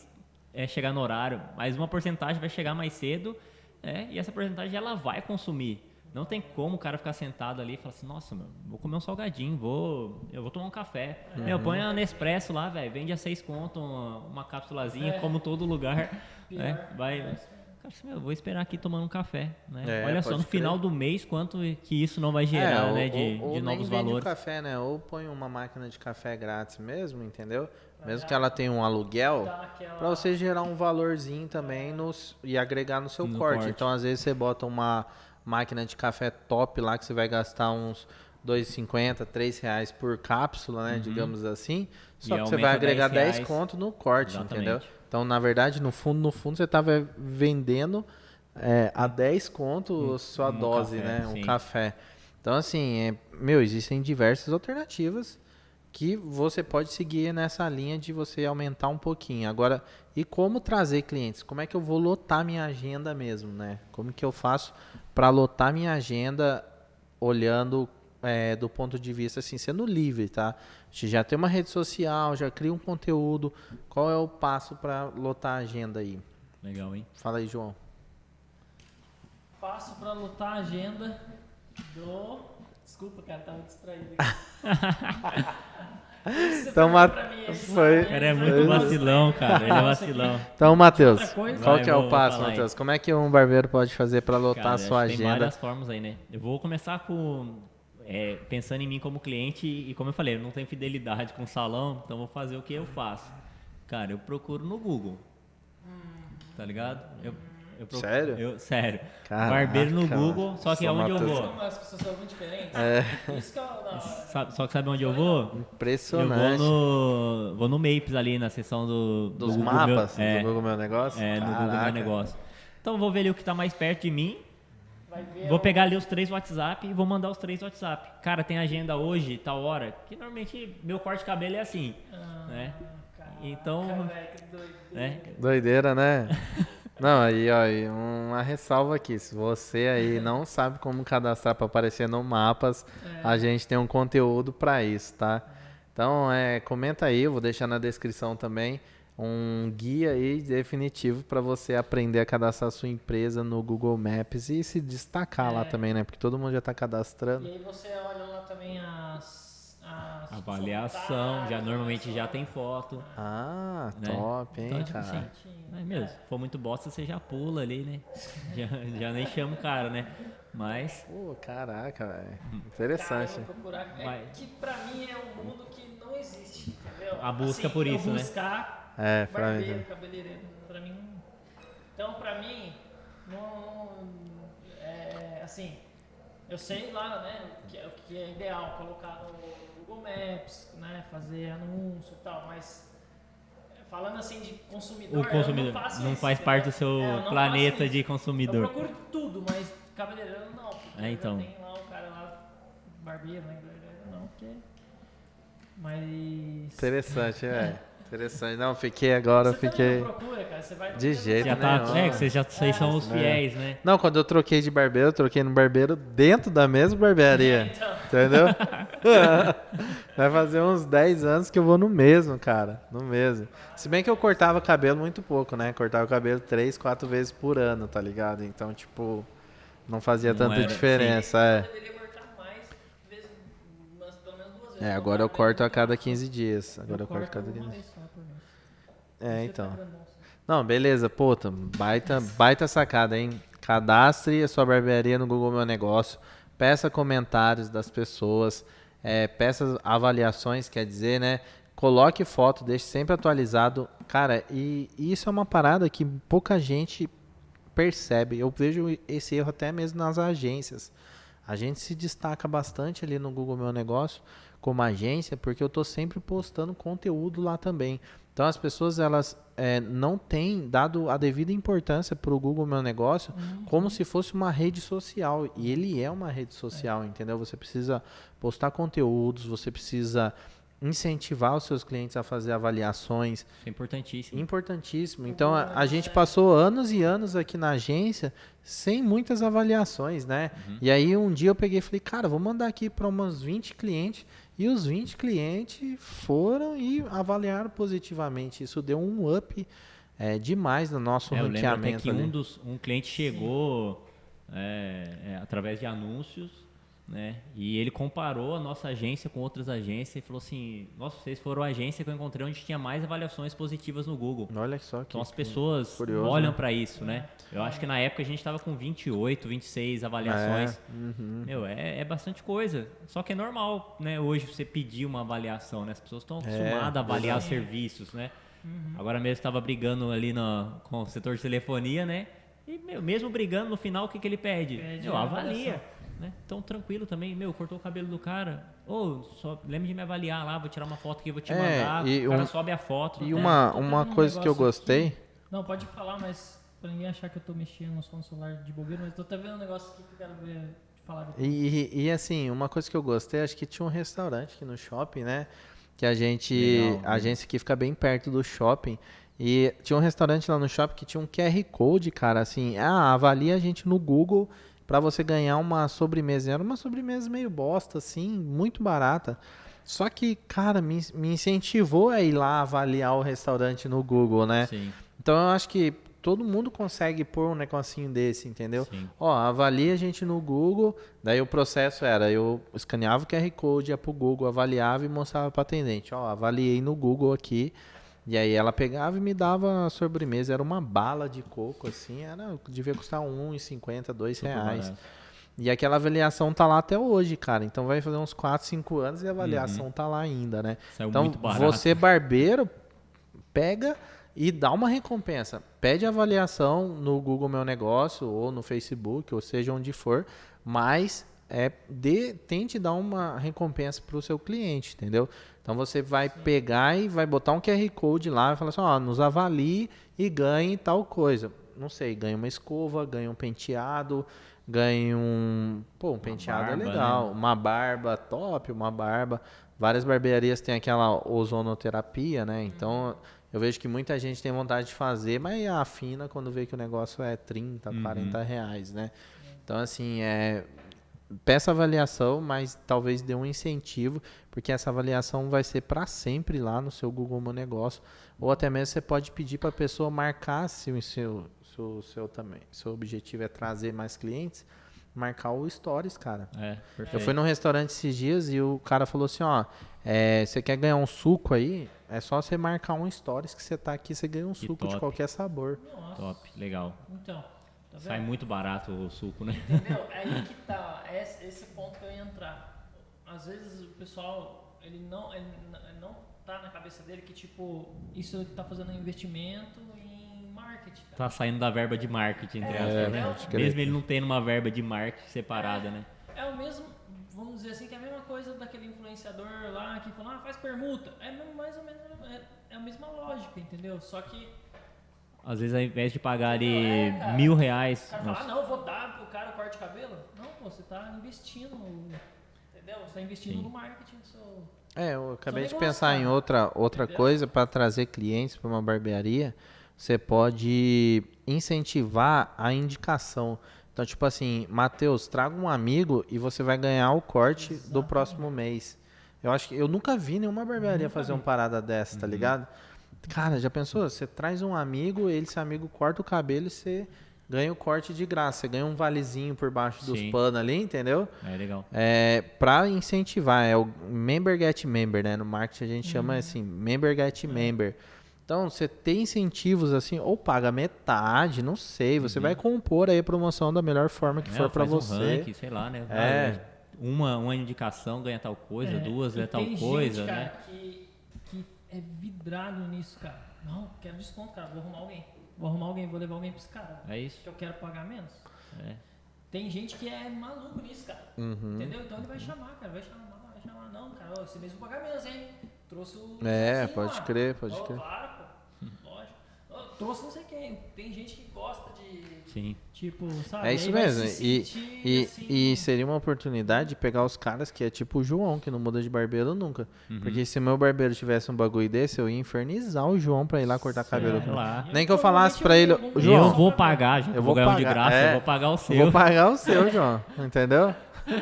é, chegar no horário, mas uma porcentagem vai chegar mais cedo, é, e essa porcentagem ela vai consumir. Não tem como o cara ficar sentado ali e falar assim, nossa, meu, vou comer um salgadinho, vou, eu vou tomar um café. Meu, põe a Nespresso lá, velho, vende a seis conto uma, uma cápsulazinha, É. como todo lugar. Pior. né? Vai, cara, assim, meu, vou esperar aqui tomando um café. Né? É, Olha só, no final crer. do mês, quanto que isso não vai gerar, ou- né, de, ou, ou de novos valores. o café, né? Ou põe uma máquina de café grátis mesmo, entendeu? Mesmo que ela tenha um aluguel, Pra você gerar um valorzinho também nos, e agregar no seu No corte. corte. Então, às vezes, você bota uma máquina de café top lá que você vai gastar uns R$ 2,50, R$ reais por cápsula, né? Digamos assim. Só que você vai agregar 10 10 reais. conto no corte, Exatamente. entendeu? Então, na verdade, no fundo, no fundo, você tava vendendo é, a 10 conto sua um dose, café, né? Um sim. café. Então, assim, é, meu, existem diversas alternativas que você pode seguir nessa linha de você aumentar um pouquinho. Agora, e como trazer clientes? Como é que eu vou lotar minha agenda mesmo, né? Como que eu faço para lotar minha agenda olhando é, do ponto de vista assim, sendo livre, tá? A gente já tem uma rede social, já cria um conteúdo. Qual é o passo para lotar a agenda aí? Legal, hein? Fala aí, João. Passo pra lutar a agenda do. Desculpa, cara, tava distraído aqui. Então, foi Ma- pra mim, aí, foi- O cara é Foi muito vacilão, cara. Ele é vacilão. Então, Matheus, qual que é o passo. Matheus? Como é que um barbeiro pode fazer para lotar Cara, a sua acho que Tem agenda? várias formas aí, né? Eu vou começar com. É, pensando em mim como cliente e, como eu falei, eu não tenho fidelidade com o salão, então vou fazer o que eu faço. Cara, eu procuro no Google. Tá ligado? Eu Eu procuro- Sério? Eu, sério. Caraca, barbeiro no. Google, só que aonde eu vou? As pessoas são muito diferentes. É. Isso que é da hora. Só que sabe onde eu vou? Eu vou Impressionante. no, vou no Maps ali, na seção do, do Dos Google mapas Meu, é, do Google Meu Negócio? é, no Google Meu Caraca. Negócio. Então eu vou ver ali o que tá mais perto de mim, vou pegar ali os três WhatsApp e vou mandar os três WhatsApp. Cara, tem agenda hoje, tal hora, que normalmente meu corte de cabelo é assim, Ah, né? caraca, Então, que doido. né? Doideira, né? Não, aí, ó, e uma ressalva aqui. Se você aí não sabe como cadastrar para aparecer no Mapas, É. a gente tem um conteúdo para isso, tá? Então, é, comenta aí, eu vou deixar na descrição também um guia aí definitivo para você aprender a cadastrar sua empresa no Google Maps e se destacar lá É. também, né? Porque todo mundo já tá cadastrando. E aí você olha lá também as. as Avaliação, já normalmente já lá. tem foto. Ah, Né? top, hein, Então, tipo cara? assim, Não é mesmo? Se for muito bosta, você já pula ali, né? Já, já nem chama o cara, né? Mas, Pô, caraca, velho. Interessante. Cara, eu vou procurar. É Vai. que pra mim é um mundo que não existe, entendeu? A busca Assim, por eu isso, né? É, pra mim. barbeiro, cabeleireiro, pra mim. Então, pra mim, não, é, assim, eu sei lá, né, o que, é- o que é ideal, colocar no Google Maps, né, fazer anúncio e tal, mas é, falando assim de consumidor, o consumidor eu não, faço não isso, faz parte do seu É, planeta de consumidor. Eu procuro tudo, mas cabeleireiro não, É, então. tem lá o cara lá, barbeiro, né, cabeleireiro não, porque... Mas... Interessante, velho. Interessante. Não, fiquei agora, Você fiquei. procura, cara, você vai De jeito Já tá, nenhum. é, que vocês já vocês são os É. fiéis, né? Não, quando eu troquei de barbeiro, eu troquei no barbeiro dentro da mesma barbearia. Então, Entendeu? Vai fazer uns 10 anos que eu vou no mesmo, cara. No mesmo. Se bem que eu cortava cabelo muito pouco, né? Cortava o cabelo 3, 4 vezes por ano, tá ligado? Então, tipo, não fazia Não tanta era, diferença. É. deveria cortar mais vezes, mas pelo menos duas vezes. É, agora eu corto a cada 15 dias. Agora eu corto a cada uma 15 vez só por mês. É, então. tá assim. Não, beleza, puta, baita, baita sacada, hein? Cadastre a sua barbearia no Google Meu Negócio, peça comentários das pessoas, é, peça avaliações, quer dizer, né? Coloque foto, deixe sempre atualizado. Cara, e isso é uma parada que pouca gente percebe. Eu vejo esse erro até mesmo nas agências. A gente se destaca bastante ali no Google Meu Negócio como agência, porque eu tô sempre postando conteúdo lá também. Então as pessoas elas é, não têm dado a devida importância para o Google Meu Negócio como se fosse uma rede social. E ele é uma rede social, entendeu? Você precisa postar conteúdos, você precisa incentivar os seus clientes a fazer avaliações. Isso é importantíssimo. Importantíssimo. Então a, a gente passou anos e anos aqui na agência sem muitas avaliações, né? E aí um dia eu peguei e falei, cara, vou mandar aqui para uns 20 clientes. E os 20 clientes foram e avaliaram positivamente. Isso deu um up é, demais no nosso É, eu lembro até ranqueamento. que um, dos, um cliente chegou é, é, através de anúncios, né? E ele comparou a nossa agência com outras agências e falou assim: Nossa, vocês foram a agência que eu encontrei onde tinha mais avaliações positivas no Google. Olha só que Então as pessoas curioso, olham né? pra isso, né? Eu acho que na época a gente tava com 28, 26 avaliações. É, uhum. Meu, é, é bastante coisa. Só que é normal, né? Hoje você pedir uma avaliação, né? As pessoas estão acostumadas a avaliar os serviços, né? Agora mesmo estava brigando ali no, com o setor de telefonia, né? E meu, mesmo brigando, no final, o que, que ele pede? Pede meu, a avalia. Né? Então, tranquilo também. Meu, cortou o cabelo do cara. Ô, só lembre de me avaliar lá, vou tirar uma foto que eu vou te É, mandar. o cara um- sobe a foto. E né? uma, tô uma tendo um coisa que eu gostei. aqui. Não, pode falar, mas pra ninguém achar que eu tô mexendo no celular de bobeira, mas tô até vendo um negócio aqui que eu quero ver, falar. E, e, e, assim, uma coisa que eu gostei, acho que tinha um restaurante aqui no shopping, né? Que a gente. Legal, a agência aqui fica bem perto do shopping. E tinha um restaurante lá no shopping que tinha um QR Code, cara, assim, ah, avalia a gente no Google pra você ganhar uma sobremesa. Era uma sobremesa meio bosta, assim, muito barata. Só que, cara, me, me incentivou a ir lá avaliar o restaurante no Google, né? Sim, Então eu acho que todo mundo consegue pôr um negocinho desse, entendeu? sim. Ó, avalia a gente no Google. Daí o processo era, eu escaneava o QR Code, ia pro Google, avaliava e mostrava para atendente. Ó, avaliei no Google aqui. E aí ela pegava e me dava a sobremesa. Era uma bala de coco, assim. Era, devia custar R$1,50, dois reais. barato. E aquela avaliação tá lá até hoje, cara. Então vai fazer uns 4, 5 anos e a avaliação tá lá ainda, né? Saiu então muito barato. você barbeiro pega e dá uma recompensa. Pede avaliação no Google Meu Negócio ou no Facebook, ou seja onde for, mas é, de, tente dar uma recompensa para o seu cliente, entendeu? Então você vai Sim. pegar e vai botar um QR Code lá e falar assim, ó, nos avalie e ganhe tal coisa. Não sei, ganha uma escova, ganha um penteado, ganha um. Pô, um uma penteado é barba, é legal. Né? Uma barba top, uma barba. Várias barbearias têm aquela ozonoterapia, né? Então eu vejo que muita gente tem vontade de fazer, mas afina quando vê que o negócio é 30, uhum. 40 reais, né? Então, assim, é, peça avaliação, mas talvez dê um incentivo, porque essa avaliação vai ser para sempre lá no seu Google Meu Negócio, ou até mesmo você pode pedir para a pessoa marcar se o seu, seu, seu também, seu objetivo é trazer mais clientes, marcar o Stories, cara. É, perfeito. Eu fui num restaurante esses dias e o cara falou assim, ó, é, você quer ganhar um suco aí? É só você marcar um Stories que você tá aqui, você ganha um que suco top. de qualquer sabor. Nossa. Top, legal. Então, Tá Sai muito barato o suco, né? Entendeu? É aí que tá. É esse ponto que eu ia entrar. Às vezes o pessoal, ele não, ele não tá na cabeça dele que, tipo, isso ele tá fazendo um investimento em marketing. Cara. Tá saindo da verba de marketing, entre é, aspas, né? Mesmo ele não tendo uma verba de marketing separada, é, né? É o mesmo, vamos dizer assim, que é a mesma coisa daquele influenciador lá que falou, ah, faz permuta. É mais ou menos, é, é a mesma lógica, entendeu? Só que às vezes, ao invés de pagar ali é, mil reais. O cara fala, ah, não, vou dar pro cara o corte de cabelo. Não, pô, você tá investindo no. Entendeu? Você tá investindo Sim. no marketing do seu. É, eu acabei de pensar cara. em outra, outra coisa para trazer clientes para uma barbearia. Você pode incentivar a indicação. Então, tipo assim, Matheus, traga um amigo e você vai ganhar o corte Exatamente. do próximo mês. Eu acho que eu nunca vi nenhuma barbearia nunca fazer vi. uma parada dessa, tá uhum. ligado? Cara, já pensou? Você traz um amigo, ele, esse amigo, corta o cabelo e você ganha o corte de graça. Você ganha um valezinho por baixo dos panos ali, entendeu? É legal. É, pra incentivar, é o member get member, né? No marketing a gente uhum. chama assim, member get uhum. member. Então, você tem incentivos assim, ou paga metade, não sei. Você uhum. vai compor aí a promoção da melhor forma que é, for para você. Um ranking, sei lá, né? É. Uma, uma indicação ganha tal coisa, é. duas ganha tal coisa, gente, cara, né? Que é vidrado nisso, cara. Não, quero desconto, cara. Vou arrumar alguém. Vou arrumar alguém, vou levar alguém pra esse cara. É isso. Que eu quero pagar menos. É. Tem gente que é maluco nisso, cara. Uhum. Entendeu? Então ele vai chamar, cara. Vai chamar, vai chamar. Não, cara, esse mês vou pagar menos, hein? Trouxe o. É, pode lá. crer, pode oh, crer. Pô. Trouxe não sei quem. Tem gente que gosta de. Sim. Tipo, sabe? É isso mesmo. E, e, assim, e seria uma oportunidade de pegar os caras que é tipo o João, que não muda de barbeiro nunca. Uhum. Porque se meu barbeiro tivesse um bagulho desse, eu ia infernizar o João pra ir lá cortar cabelo. Lá. Nem que eu falasse pra ele, João. Eu vou pagar, gente. Eu vou pagar de graça, é, eu vou pagar o seu. Eu vou pagar o seu, João. Entendeu?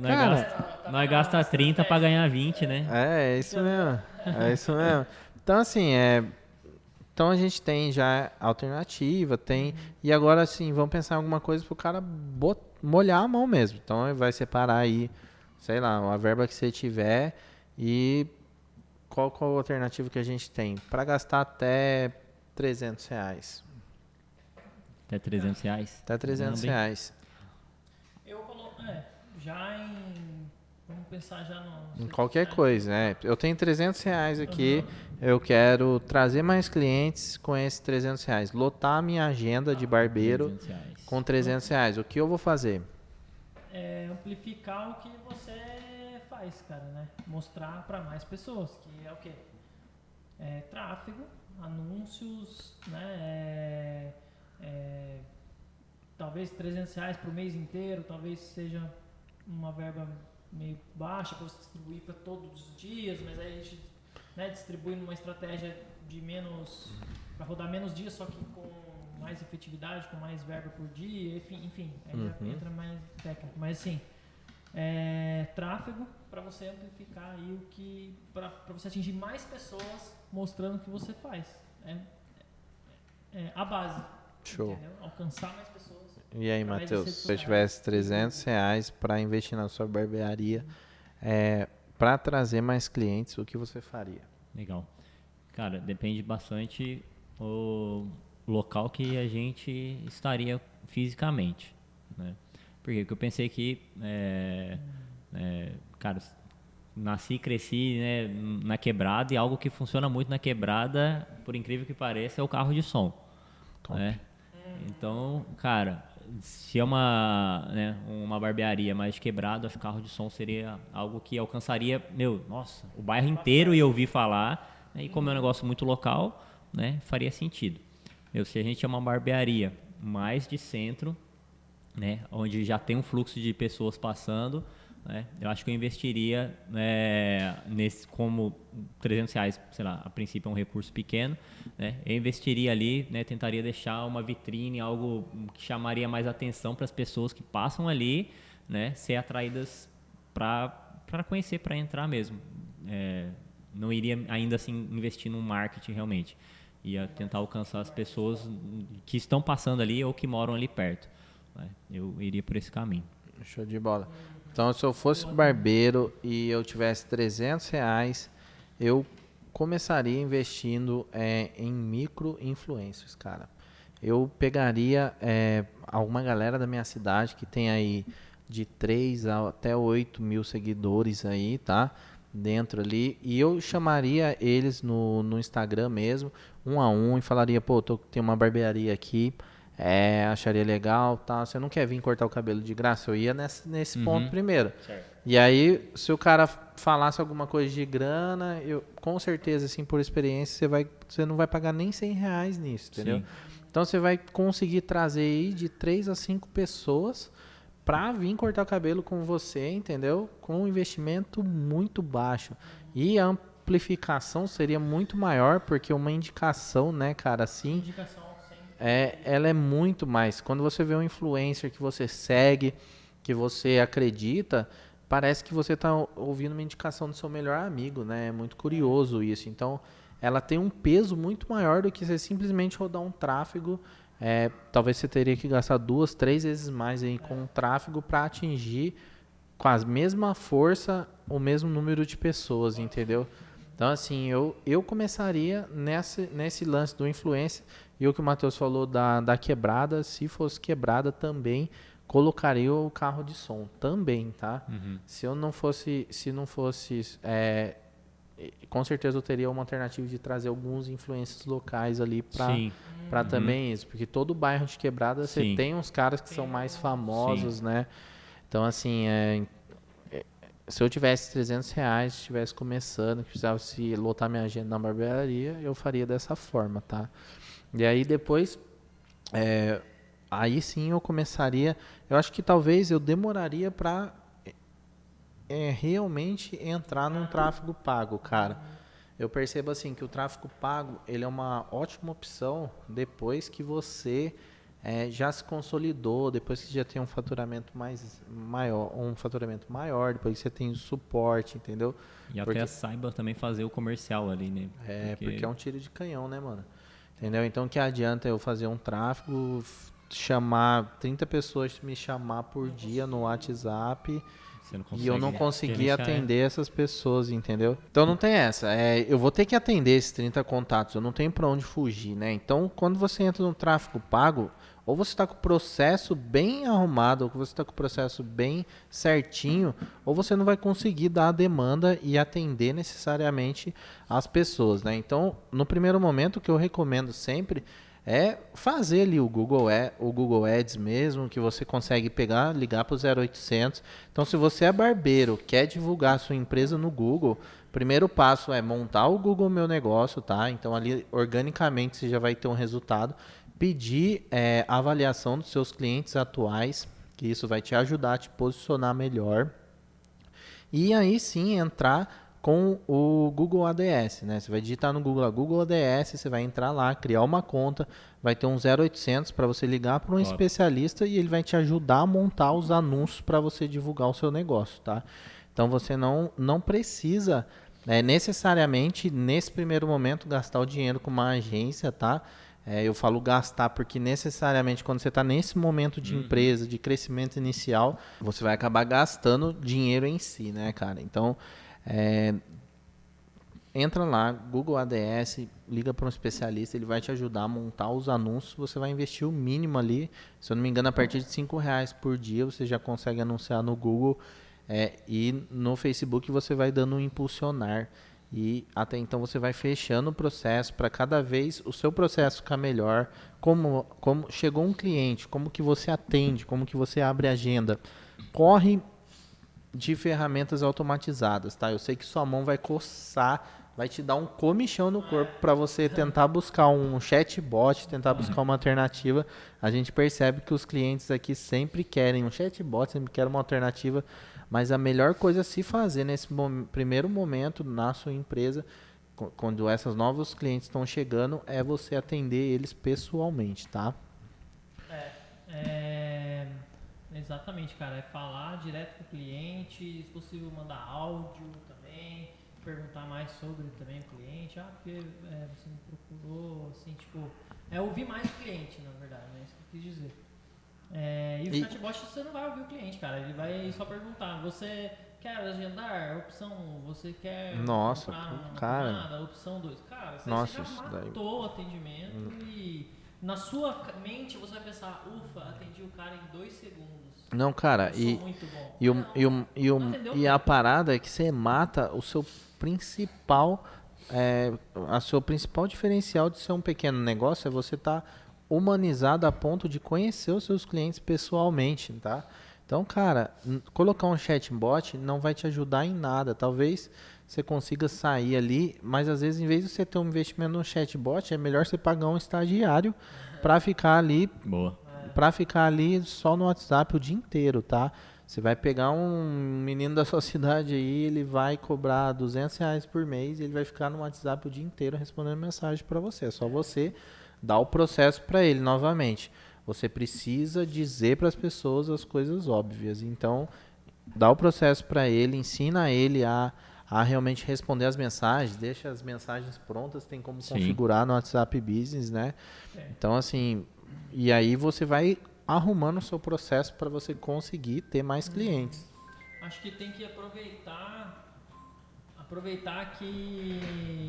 nós, Cara, gasta, nós gasta 30 pra ganhar 20, né? É, é isso mesmo. É isso mesmo. Então, assim, é então a gente tem já alternativa, tem. E agora assim, vamos pensar em alguma coisa para o cara bot, molhar a mão mesmo. Então vai separar aí, sei lá, a verba que você tiver e qual, qual a alternativa que a gente tem? Para gastar até 300 reais. Até 300 reais? Até 300 Não, reais. Eu coloco, é, já em Vamos pensar já no. Em qualquer coisa, né? Eu tenho 300 reais aqui, uhum. eu quero trazer mais clientes com esses 300 reais. Lotar a minha agenda de barbeiro 300 com 300 reais. O que eu vou fazer? É amplificar o que você faz, cara, né? Mostrar para mais pessoas, que é o quê? É tráfego, anúncios, né? É, é, talvez 300 reais por mês inteiro, talvez seja uma verba meio baixa para você distribuir para todos os dias, mas aí a gente né, distribui numa estratégia de menos para rodar menos dias, só que com mais efetividade, com mais verba por dia, enfim, enfim aí uhum. já entra mais técnico. Mas assim, é, tráfego para você amplificar aí o que para você atingir mais pessoas mostrando o que você faz. É, é, é a base. Show. Entendeu? Alcançar mais pessoas. E aí, Matheus, se eu tivesse 300 reais para investir na sua barbearia, é, para trazer mais clientes, o que você faria? Legal. Cara, depende bastante o local que a gente estaria fisicamente, né? Porque eu pensei que, é, é, cara, nasci e cresci né, na quebrada e algo que funciona muito na quebrada, por incrível que pareça, é o carro de som. Né? Então, cara, se é uma, né, uma barbearia mais quebrada, acho que carro de som seria algo que alcançaria, meu, nossa, o bairro inteiro ia ouvir falar, né, e como é um negócio muito local, né, faria sentido. Meu, se a gente é uma barbearia mais de centro, né, onde já tem um fluxo de pessoas passando, né, eu acho que eu investiria né, nesse como 300 reais, sei lá, a princípio é um recurso pequeno, né, eu investiria ali, né, tentaria deixar uma vitrine, algo que chamaria mais atenção para as pessoas que passam ali, né, ser atraídas para conhecer, para entrar mesmo. É, não iria ainda assim investir num marketing realmente. Ia tentar alcançar as pessoas que estão passando ali ou que moram ali perto. Né? Eu iria por esse caminho. Show de bola. Então, se eu fosse barbeiro e eu tivesse 300 reais, eu começaria investindo é, em micro influencers, cara. Eu pegaria é, alguma galera da minha cidade que tem aí de 3 até 8 mil seguidores aí, tá? Dentro ali. E eu chamaria eles no, no Instagram mesmo, um a um, e falaria, pô, tô, tem uma barbearia aqui é, acharia legal, tá? Você não quer vir cortar o cabelo de graça? Eu ia nesse, nesse uhum. ponto primeiro. Certo. E aí, se o cara falasse alguma coisa de grana, eu com certeza, assim, por experiência, você, vai, você não vai pagar nem 100 reais nisso, entendeu? Sim. Então você vai conseguir trazer aí de 3 a 5 pessoas para vir cortar o cabelo com você, entendeu? Com um investimento muito baixo. E a amplificação seria muito maior, porque uma indicação, né, cara, assim. Indicação é, ela é muito mais. Quando você vê um influencer que você segue, que você acredita, parece que você está ouvindo uma indicação do seu melhor amigo, né? É muito curioso isso. Então, ela tem um peso muito maior do que você simplesmente rodar um tráfego. É, talvez você teria que gastar duas, três vezes mais aí com o tráfego para atingir com a mesma força o mesmo número de pessoas, entendeu? Então, assim, eu, eu começaria nesse, nesse lance do influencer. E o que o Matheus falou da, da quebrada, se fosse quebrada também, colocaria o carro de som também, tá? Uhum. Se eu não fosse, se não fosse, é, com certeza eu teria uma alternativa de trazer alguns influências locais ali para para uhum. também isso, porque todo bairro de quebrada você tem uns caras que são mais famosos, Sim. né? Então assim, é, se eu tivesse 300 reais, estivesse começando, precisasse lotar minha agenda na barbearia, eu faria dessa forma, tá? E aí depois, é, aí sim eu começaria, eu acho que talvez eu demoraria para é, realmente entrar num tráfego pago, cara. Eu percebo assim que o tráfego pago, ele é uma ótima opção depois que você é, já se consolidou, depois que já tem um faturamento mais maior, um faturamento maior, depois que você tem suporte, entendeu? E porque, até saiba também fazer o comercial ali, né? É, porque... porque é um tiro de canhão, né, mano? Entendeu? Então que adianta eu fazer um tráfego, chamar 30 pessoas me chamar por dia no WhatsApp e eu não consegui atender essas pessoas, entendeu? Então não tem essa. É, eu vou ter que atender esses 30 contatos, eu não tenho para onde fugir, né? Então quando você entra no tráfego pago, ou você está com o processo bem arrumado, ou você está com o processo bem certinho, ou você não vai conseguir dar a demanda e atender necessariamente as pessoas, né? Então, no primeiro momento, o que eu recomendo sempre é fazer ali o Google, o Google Ads mesmo, que você consegue pegar, ligar para o 0800. Então, se você é barbeiro, quer divulgar a sua empresa no Google, primeiro passo é montar o Google Meu Negócio, tá? Então, ali, organicamente, você já vai ter um resultado pedir é, avaliação dos seus clientes atuais, que isso vai te ajudar a te posicionar melhor. E aí sim entrar com o Google ADS, né? Você vai digitar no Google Google ADS, você vai entrar lá, criar uma conta, vai ter um 0800 para você ligar para um claro. especialista e ele vai te ajudar a montar os anúncios para você divulgar o seu negócio, tá? Então você não não precisa é, necessariamente nesse primeiro momento gastar o dinheiro com uma agência, tá? É, eu falo gastar porque necessariamente quando você está nesse momento de uhum. empresa, de crescimento inicial, você vai acabar gastando dinheiro em si, né, cara? Então, é, entra lá, Google ADS, liga para um especialista, ele vai te ajudar a montar os anúncios. Você vai investir o mínimo ali, se eu não me engano, a partir de cinco reais por dia você já consegue anunciar no Google É, e no Facebook você vai dando um impulsionar. E até então você vai fechando o processo para cada vez o seu processo ficar melhor. Como, como chegou um cliente, como que você atende, como que você abre agenda. Corre de ferramentas automatizadas, tá? Eu sei que sua mão vai coçar, vai te dar um comichão no corpo para você tentar buscar um chatbot, tentar buscar uma alternativa. A gente percebe que os clientes aqui sempre querem um chatbot, sempre querem uma alternativa, mas a melhor coisa a se fazer nesse mom primeiro momento na sua empresa, quando esses novos clientes estão chegando, é você atender eles pessoalmente, tá? É, é Exatamente, cara. É falar direto com o cliente, se possível mandar áudio também, perguntar mais sobre também o cliente. Ah, porque é, você me procurou, assim, tipo. É ouvir mais o cliente, na verdade, né? Isso que eu quis dizer. É, e o e... chatbot você não vai ouvir o cliente, cara. Ele vai só perguntar. Você quer agendar? Opção você quer Nossa, cara. Nada, opção 2. Cara, você Nossa, já matou daí... o atendimento hum. e na sua mente você vai pensar, ufa, atendi o cara em dois segundos. Não, cara, e, e, o, e, o, e, o, e a parada é que você mata o seu principal. É, a seu principal diferencial de ser um pequeno negócio é você estar tá humanizado a ponto de conhecer os seus clientes pessoalmente, tá? Então, cara, colocar um chatbot não vai te ajudar em nada. Talvez você consiga sair ali, mas às vezes, em vez de você ter um investimento no chatbot, é melhor você pagar um estagiário para ficar ali Boa para ficar ali só no WhatsApp o dia inteiro, tá? Você vai pegar um menino da sua cidade aí, ele vai cobrar 200 reais por mês e ele vai ficar no WhatsApp o dia inteiro respondendo mensagem para você. É só você dar o processo para ele novamente. Você precisa dizer para as pessoas as coisas óbvias. Então, dá o processo para ele, ensina ele a, a realmente responder as mensagens, deixa as mensagens prontas, tem como Sim. configurar no WhatsApp Business, né? É. Então, assim, e aí você vai arrumando o seu processo para você conseguir ter mais clientes. Acho que tem que aproveitar aproveitar que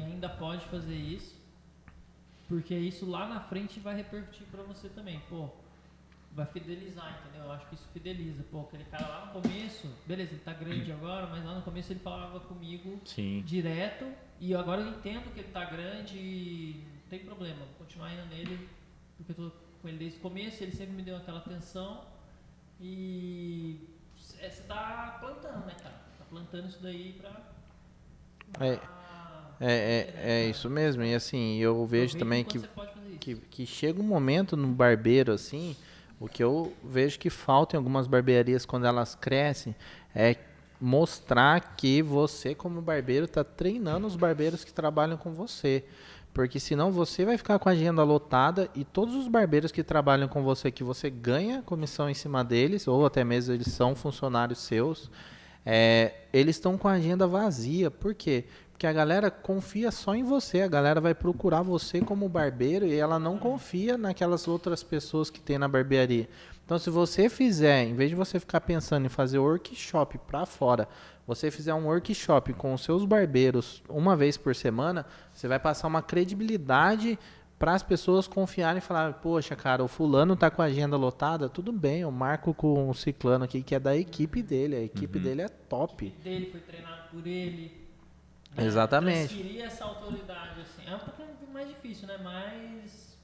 ainda pode fazer isso, porque isso lá na frente vai repercutir para você também. Pô, vai fidelizar, entendeu? Eu acho que isso fideliza. Pô, aquele cara lá no começo, beleza, ele tá grande agora, mas lá no começo ele falava comigo Sim. direto e agora eu entendo que ele tá grande e não tem problema, vou continuar indo nele porque eu tô com ele desde o começo, ele sempre me deu aquela atenção e é, você tá plantando, né, cara? Tá plantando isso daí pra. É, é, é, é isso mesmo, e assim, eu vejo também que, que, que chega um momento no barbeiro assim, o que eu vejo que falta em algumas barbearias quando elas crescem é mostrar que você, como barbeiro, está treinando os barbeiros que trabalham com você. Porque senão você vai ficar com a agenda lotada e todos os barbeiros que trabalham com você, que você ganha comissão em cima deles, ou até mesmo eles são funcionários seus, é, eles estão com a agenda vazia. Por quê? Porque a galera confia só em você, a galera vai procurar você como barbeiro e ela não confia naquelas outras pessoas que tem na barbearia. Então, se você fizer, em vez de você ficar pensando em fazer workshop para fora, você fizer um workshop com os seus barbeiros uma vez por semana, você vai passar uma credibilidade para as pessoas confiarem e falar, poxa, cara, o fulano tá com a agenda lotada, tudo bem, eu marco com o ciclano aqui que é da equipe dele, a equipe uhum. dele é top. A dele foi treinado por ele. Né? Exatamente. Transferir essa autoridade assim, é um pouquinho mais difícil, né? Mas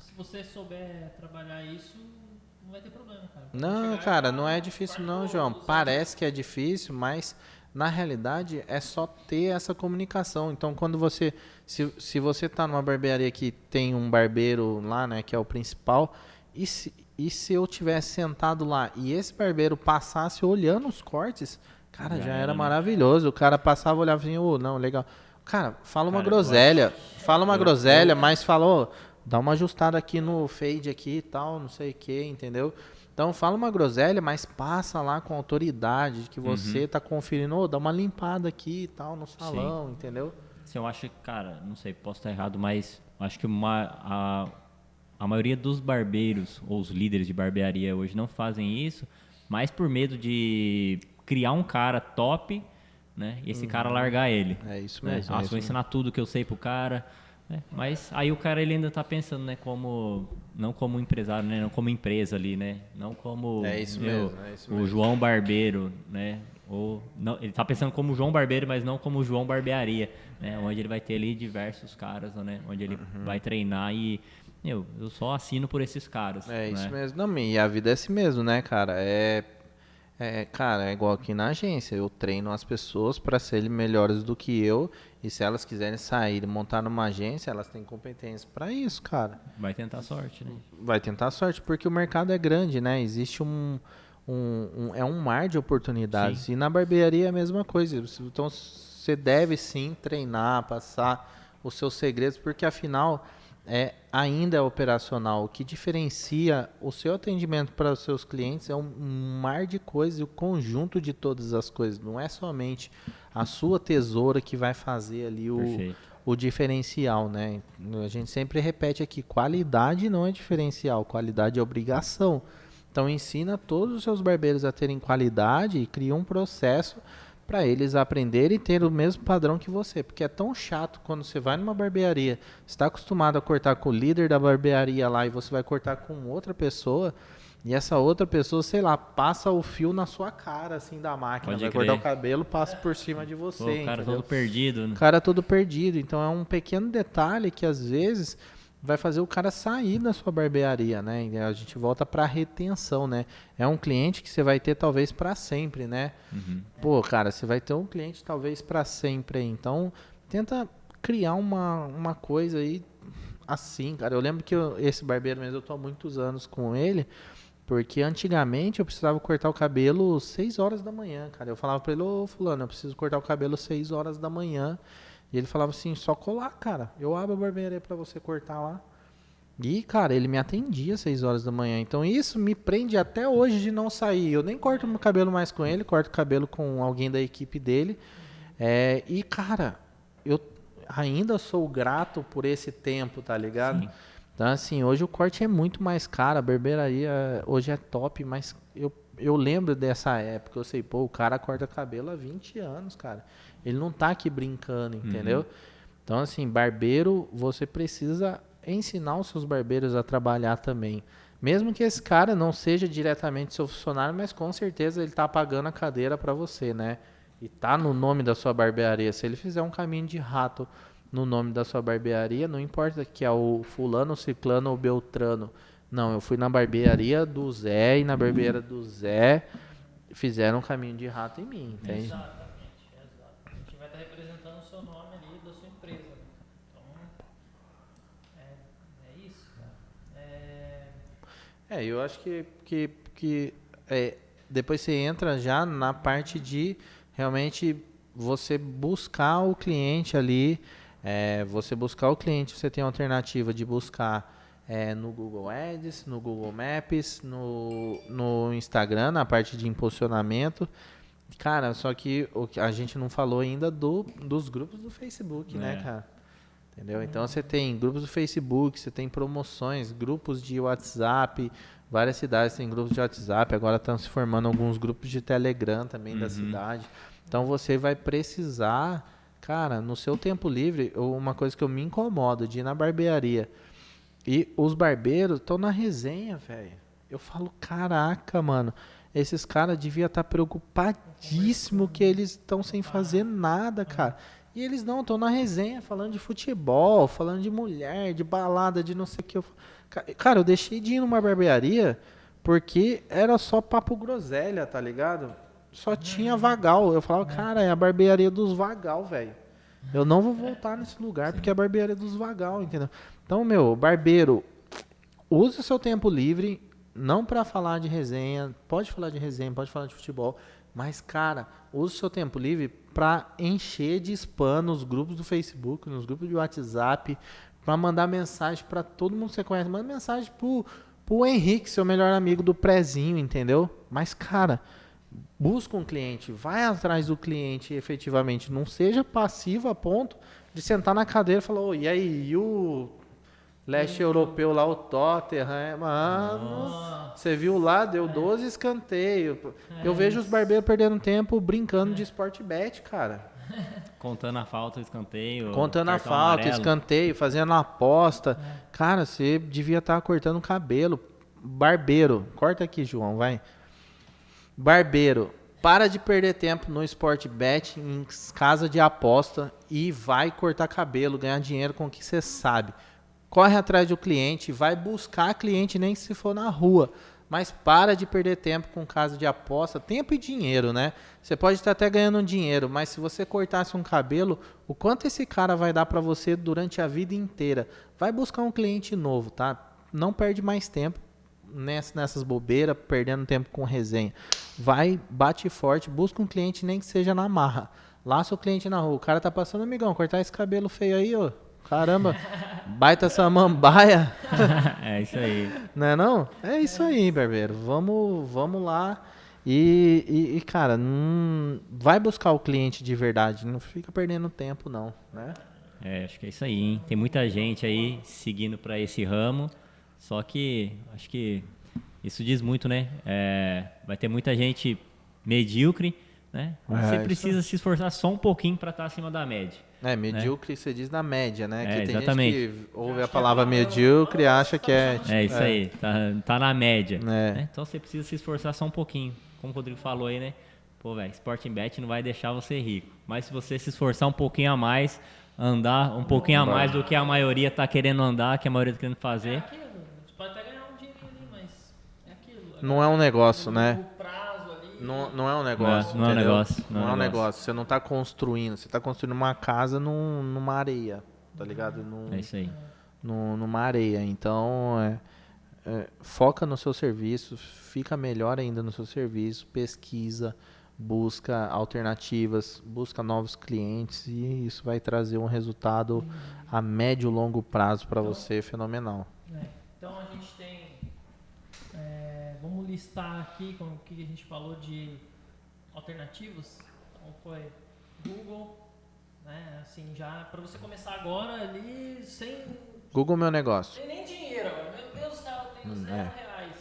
se você souber trabalhar isso, não vai ter problema, cara. Não, cara, não é difícil não, João. Parece que é difícil, mas na realidade é só ter essa comunicação. Então, quando você se, se você está numa barbearia que tem um barbeiro lá, né, que é o principal, e se, e se eu tivesse sentado lá e esse barbeiro passasse olhando os cortes, cara, já, já era, né? maravilhoso. O cara passava, olhava assim, oh, não, legal. Cara, fala uma cara, groselha, fala uma groselha, mas falou, dá uma ajustada aqui no fade aqui e tal, não sei o que, entendeu? Então fala uma groselha, mas passa lá com autoridade que você está uhum. conferindo, oh, dá uma limpada aqui e tal no salão, Sim. entendeu? Sim, eu acho que, cara, não sei, posso estar errado, mas acho que uma, a, a maioria dos barbeiros ou os líderes de barbearia hoje não fazem isso, mais por medo de criar um cara top, né? E esse uhum. cara largar ele. É isso né? mesmo. Né? Ah, é vou ensinar tudo que eu sei pro cara, É, mas aí o cara ele ainda tá pensando, né, como não como empresário, né, não como empresa ali, né, não como É isso meu, mesmo, é isso o mesmo. João Barbeiro, né, ou não, ele tá pensando como João Barbeiro, mas não como João Barbearia, né, onde ele vai ter ali diversos caras, né, onde ele Uhum. vai treinar e meu, eu só assino por esses caras. É isso né? mesmo. Não, e a vida é assim mesmo, né, cara? É, é, cara, é igual aqui na agência. Eu treino as pessoas para serem melhores do que eu. E se elas quiserem sair e montar numa agência, elas têm competência para isso, cara. Vai tentar sorte, né? Vai tentar sorte, porque o mercado é grande, né? Existe um. um- um- é um mar de oportunidades. E na barbearia é a mesma coisa. Então você deve sim treinar, passar os seus segredos, porque afinal é ainda operacional. O que diferencia o seu atendimento para os seus clientes é um, um mar de coisas e o conjunto de todas as coisas. Não é somente a sua tesoura que vai fazer ali o, Perfeito. o diferencial, né? A gente sempre repete aqui, qualidade não é diferencial, qualidade é obrigação. Então ensina todos os seus barbeiros a terem qualidade e cria um processo para eles aprenderem e ter o mesmo padrão que você, porque é tão chato quando você vai numa barbearia, está acostumado a cortar com o líder da barbearia lá e você vai cortar com outra pessoa e essa outra pessoa, sei lá, passa o fio na sua cara assim da máquina, Pode vai crer. cortar o cabelo, passa por cima de você, Pô, o cara entendeu? todo perdido, né? O cara todo perdido. Então é um pequeno detalhe que às vezes vai fazer o cara sair da sua barbearia, né? A gente volta para retenção, né? É um cliente que você vai ter talvez para sempre, né? Uhum. Pô, cara, você vai ter um cliente talvez para sempre. aí. Então tenta criar uma, uma coisa aí assim, cara. Eu lembro que eu- esse barbeiro mesmo eu tô há muitos anos com ele. Porque antigamente eu precisava cortar o cabelo 6 horas da manhã, cara. Eu falava pra ele, ô fulano, eu preciso cortar o cabelo 6 horas da manhã. E ele falava assim, só colar, cara. Eu abro a barbearia pra você cortar lá. E, cara, ele me atendia às 6 horas da manhã. Então isso me prende até hoje de não sair. Eu nem corto meu cabelo mais com ele, corto o cabelo com alguém da equipe dele. É, e, cara, eu ainda sou grato por esse tempo, tá ligado? Sim. Então, assim, hoje o corte é muito mais caro, a barbearia hoje é top, mas eu, eu lembro dessa época, eu sei, pô, o cara corta cabelo há 20 anos, cara. Ele não tá aqui brincando, entendeu? Então, assim, barbeiro, você precisa ensinar os seus barbeiros a trabalhar também. Mesmo que esse cara não seja diretamente seu funcionário, mas com certeza ele tá pagando a cadeira para você, né? E tá no nome da sua barbearia. Se ele fizer um caminho de rato no nome da sua barbearia, não importa que é o fulano, o ciclano ou beltrano. Não, eu fui na barbearia do Zé e na barbearia do Zé fizeram um caminho de rato em mim, entende? Exatamente, exato. A gente vai estar representando o seu nome ali da sua empresa. né? Então, é, é isso, cara. É, É, eu acho que, que, que é, depois você entra já na parte de realmente você buscar o cliente ali, é, você buscar o cliente, você tem a alternativa de buscar é, no Google Ads, no Google Maps, no, no Instagram, na parte de impulsionamento. Cara, só que o a gente não falou ainda do, dos grupos do Facebook, né, É. cara? Entendeu? Então você tem grupos do Facebook, você tem promoções, grupos de WhatsApp, várias cidades têm grupos de WhatsApp, agora estão se formando alguns grupos de Telegram também da cidade. Então você vai precisar, cara, no seu tempo livre, uma coisa que eu me incomodo de ir na barbearia. E os barbeiros estão na resenha, velho. Eu falo, caraca, mano, esses caras deviam estar preocupadíssimo que eles estão sem fazer nada, cara. E eles não, estão na resenha, falando de futebol, falando de mulher, de balada, de não sei o que. Eu... Cara, eu deixei de ir numa barbearia porque era só papo groselha, tá ligado? Só tinha vagal. Eu falava, cara, é a barbearia dos vagal, velho. Eu não vou voltar nesse lugar porque é a barbearia dos vagal, entendeu? Então, meu, barbeiro, use o seu tempo livre, não para falar de resenha, pode falar de resenha, pode falar de futebol, mas, cara, use o seu tempo livre para encher de spam nos grupos do Facebook, nos grupos de WhatsApp, para mandar mensagem para todo mundo que você conhece. Manda mensagem pro, pro Henrique, seu melhor amigo do prezinho, entendeu? Mas, cara, busca um cliente, vai atrás do cliente efetivamente, não seja passivo a ponto de sentar na cadeira e falar, "Ô, e aí, e o leste europeu lá, o Tottenham, é, mano, Nossa. você viu lá, deu 12 escanteios. Eu vejo os barbeiros perdendo tempo brincando de sport bet, cara. Contando a falta, escanteio. Contando a falta, amarelo. escanteio, fazendo a aposta. Cara, você devia estar cortando o cabelo. Barbeiro, corta aqui, João, vai. Barbeiro, para de perder tempo no Sport Bet, em casa de aposta e vai cortar cabelo, ganhar dinheiro com o que você sabe. Corre atrás do cliente, vai buscar cliente nem se for na rua. Mas para de perder tempo com casa de aposta, tempo e dinheiro, né? Você pode estar até ganhando dinheiro, mas se você cortasse um cabelo, o quanto esse cara vai dar para você durante a vida inteira? Vai buscar um cliente novo, tá? Não perde mais tempo ness- nessas bobeiras, perdendo tempo com resenha. Vai, bate forte, busca um cliente nem que seja na marra. Laça o cliente na rua. O cara tá passando, amigão, cortar esse cabelo feio aí, ó. Caramba, baita samambaia. é isso aí. Não é não? É isso aí, barbeiro. Vamos, vamos lá. E, e- e, cara, não vai buscar o cliente de verdade. Não fica perdendo tempo, não, né? É, acho que é isso aí, hein? Tem muita gente aí seguindo para esse ramo, só que acho que isso diz muito, né? É, vai ter muita gente medíocre, né? É, Você isso precisa se esforçar só um pouquinho para estar acima da média. É, medíocre você diz na média, né? É, que tem exatamente. gente que ouve a palavra medíocre e acha que é. É isso aí, tá, tá na média. É. né? Então você precisa se esforçar só um pouquinho. Como o Rodrigo falou aí, né? Pô, velho, Sporting Bet não vai deixar você rico. Mas se você se esforçar um pouquinho a mais, andar um pouquinho a mais do que a maioria tá querendo andar, que a maioria tá querendo É fazer, aquilo. Você pode até ganhar um dinheirinho ali, mas é aquilo. Não é um negócio, né? Prazo. Não, não é um negócio. Não é- não é um negócio, Não, é um negócio. Você não tá construindo. Você tá construindo uma casa num, numa areia. Tá ligado? Num, é isso aí. num- numa areia. Então, é, é, foca no seu serviço, fica melhor ainda no seu serviço, pesquisa, busca alternativas, busca novos clientes e isso vai trazer um resultado a médio e longo prazo para você fenomenal. É, Então a gente é, listar aqui com o que a gente falou de alternativas. Então foi Google, né? Assim, já para você começar agora ali sem, Google Meu Negócio. sem nem dinheiro. Meu Deus do céu, eu tenho Hum, zero é. reais.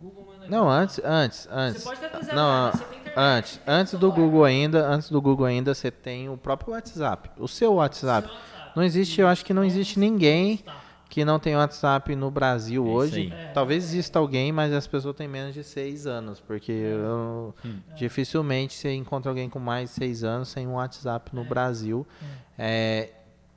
Google meu negócio. Não, antes, antes, antes. Você pode até zero Não, reais, você tem internet, antes, tem antes do. Google ainda, antes do Google ainda, você tem o próprio WhatsApp, o seu WhatsApp. Seu WhatsApp. Não existe, eu acho que não existe ninguém Tá. Que não tem WhatsApp no Brasil É hoje. É. Talvez exista alguém, mas as pessoas têm menos de seis anos, porque eu- dificilmente você encontra alguém com mais de seis anos sem um WhatsApp no Brasil. É,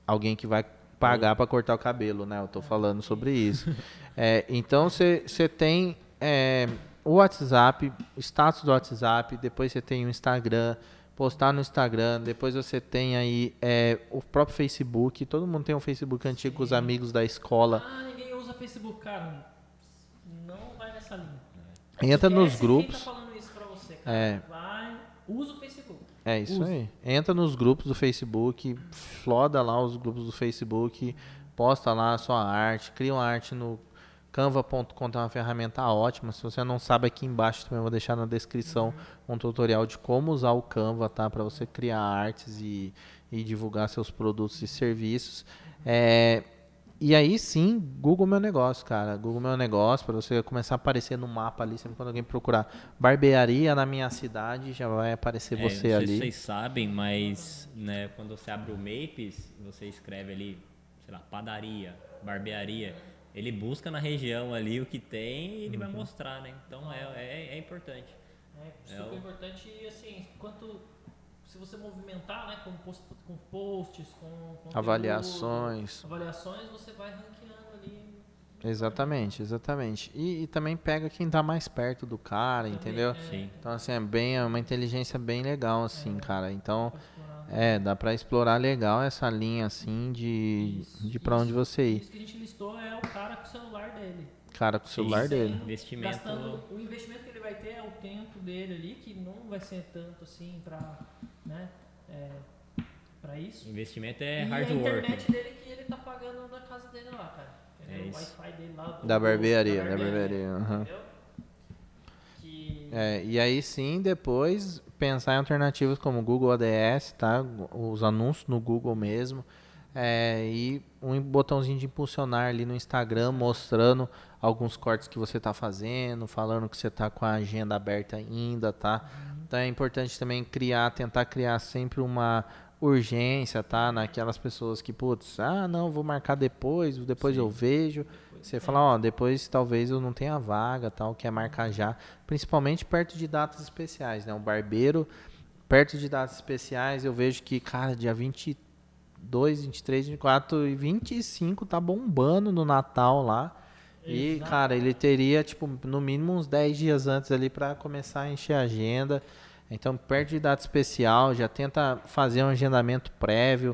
alguém que vai pagar para cortar o cabelo, né? Eu tô falando sobre isso. É, então você você tem é, o WhatsApp, o status do WhatsApp, depois você tem o Instagram, postar no Instagram, depois você tem aí é, o próprio Facebook. Todo mundo tem um Facebook antigo com os amigos da escola. Ah, ninguém usa Facebook, cara. Não vai nessa linha. Entra Esquece nos Quem grupos. tá falando isso pra você, cara? É. Vai, usa o Facebook. É isso Usa. aí. Entra nos grupos do Facebook, floda lá os grupos do Facebook, posta lá a sua arte, cria uma arte no canva.com, é uma ferramenta ótima. Se você não sabe, aqui embaixo também eu vou deixar na descrição um tutorial de como usar o Canva, tá? Para você criar artes e, e divulgar seus produtos e serviços. É, e aí sim, Google Meu Negócio, cara. Google Meu Negócio, para você começar a aparecer no mapa ali, sempre quando alguém procurar barbearia na minha cidade, já vai aparecer É, não você sei ali. se vocês sabem, mas né, quando você abre o Mapes, você escreve ali, sei lá, padaria, barbearia. Ele busca na região ali o que tem e ele vai Uhum. mostrar, né? Então é, é, é importante. É É super o- importante e assim, quanto se você movimentar, né, com, post, com posts, com conteúdo, Avaliações. avaliações, você vai ranqueando ali. Exatamente, exatamente. E, e também pega quem tá mais perto do cara, Também, entendeu? é, Sim. Então, assim, é bem, é uma inteligência bem legal, assim, cara. Então. É, dá pra explorar legal essa linha, assim, de, Isso, de pra onde isso. você ir. Isso que a gente listou é o cara com o celular dele. Cara, com o celular Sim. dele. Investimento- Gastando, o investimento que ele vai ter é o tempo dele ali, que não vai ser tanto assim pra, né, é, pra isso. Investimento é e hard a work. internet dele que ele tá pagando na casa dele lá, cara. Entendeu? É o isso. Wi-Fi dele lá. do- Da do- barbearia, da barbearia. aham. Entendeu? É, e aí sim, depois pensar em alternativas como Google ADS, tá? Os anúncios no Google mesmo. É, e um botãozinho de impulsionar ali no Instagram, mostrando alguns cortes que você está fazendo, falando que você está com a agenda aberta ainda, tá? Então é importante também criar, tentar criar sempre uma urgência, tá? Naquelas pessoas que, putz, ah, não, vou marcar depois, depois eu vejo. Você fala, ó, depois talvez eu não tenha vaga, tal, quer marcar já. Principalmente perto de datas especiais, né? O barbeiro, perto de datas especiais, eu vejo que, cara, dia 22, 23, 24 e 25 tá bombando no Natal lá. E, Exato. cara, ele teria, tipo, no mínimo uns 10 dias antes ali para começar a encher a agenda. Então, perto de data especial, já tenta fazer um agendamento prévio.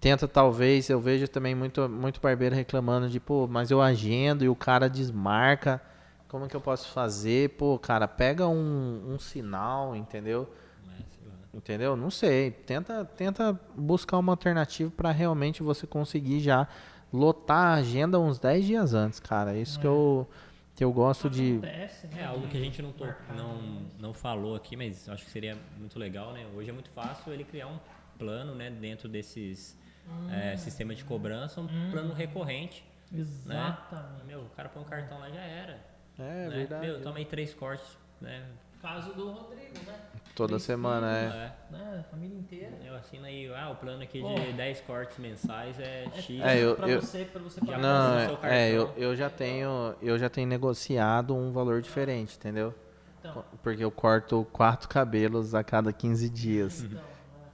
Tenta, talvez, eu vejo também muito, muito barbeiro reclamando de, pô, mas eu agendo e o cara desmarca. Como que eu posso fazer? Pô, cara, pega um, um sinal, entendeu? É. Entendeu? Não sei. Tenta, tenta buscar uma alternativa para realmente você conseguir já lotar a agenda uns 10 dias antes, cara. Isso que eu que eu gosto de Acontece, né, É algo de que a gente não, marcar, não, não falou aqui, mas acho que seria muito legal, né? Hoje é muito fácil ele criar um plano, né? Dentro desses é, sistema de cobrança, um plano recorrente, né? Exatamente. Meu, o cara põe um cartão lá já era. É né? verdade. Meu, tomei três cortes, né? Caso do Rodrigo, né? Toda Três semana, filhos, é. É. Né? A família inteira. Eu assino aí, ah, o plano aqui Pô. de 10 cortes mensais é X. É, eu- pra eu- você, pra você pagar. Não, o é, seu é, eu, cartão. eu já tenho, eu já tenho negociado um valor diferente, entendeu? Então, Porque eu corto quatro cabelos a cada 15 dias. então,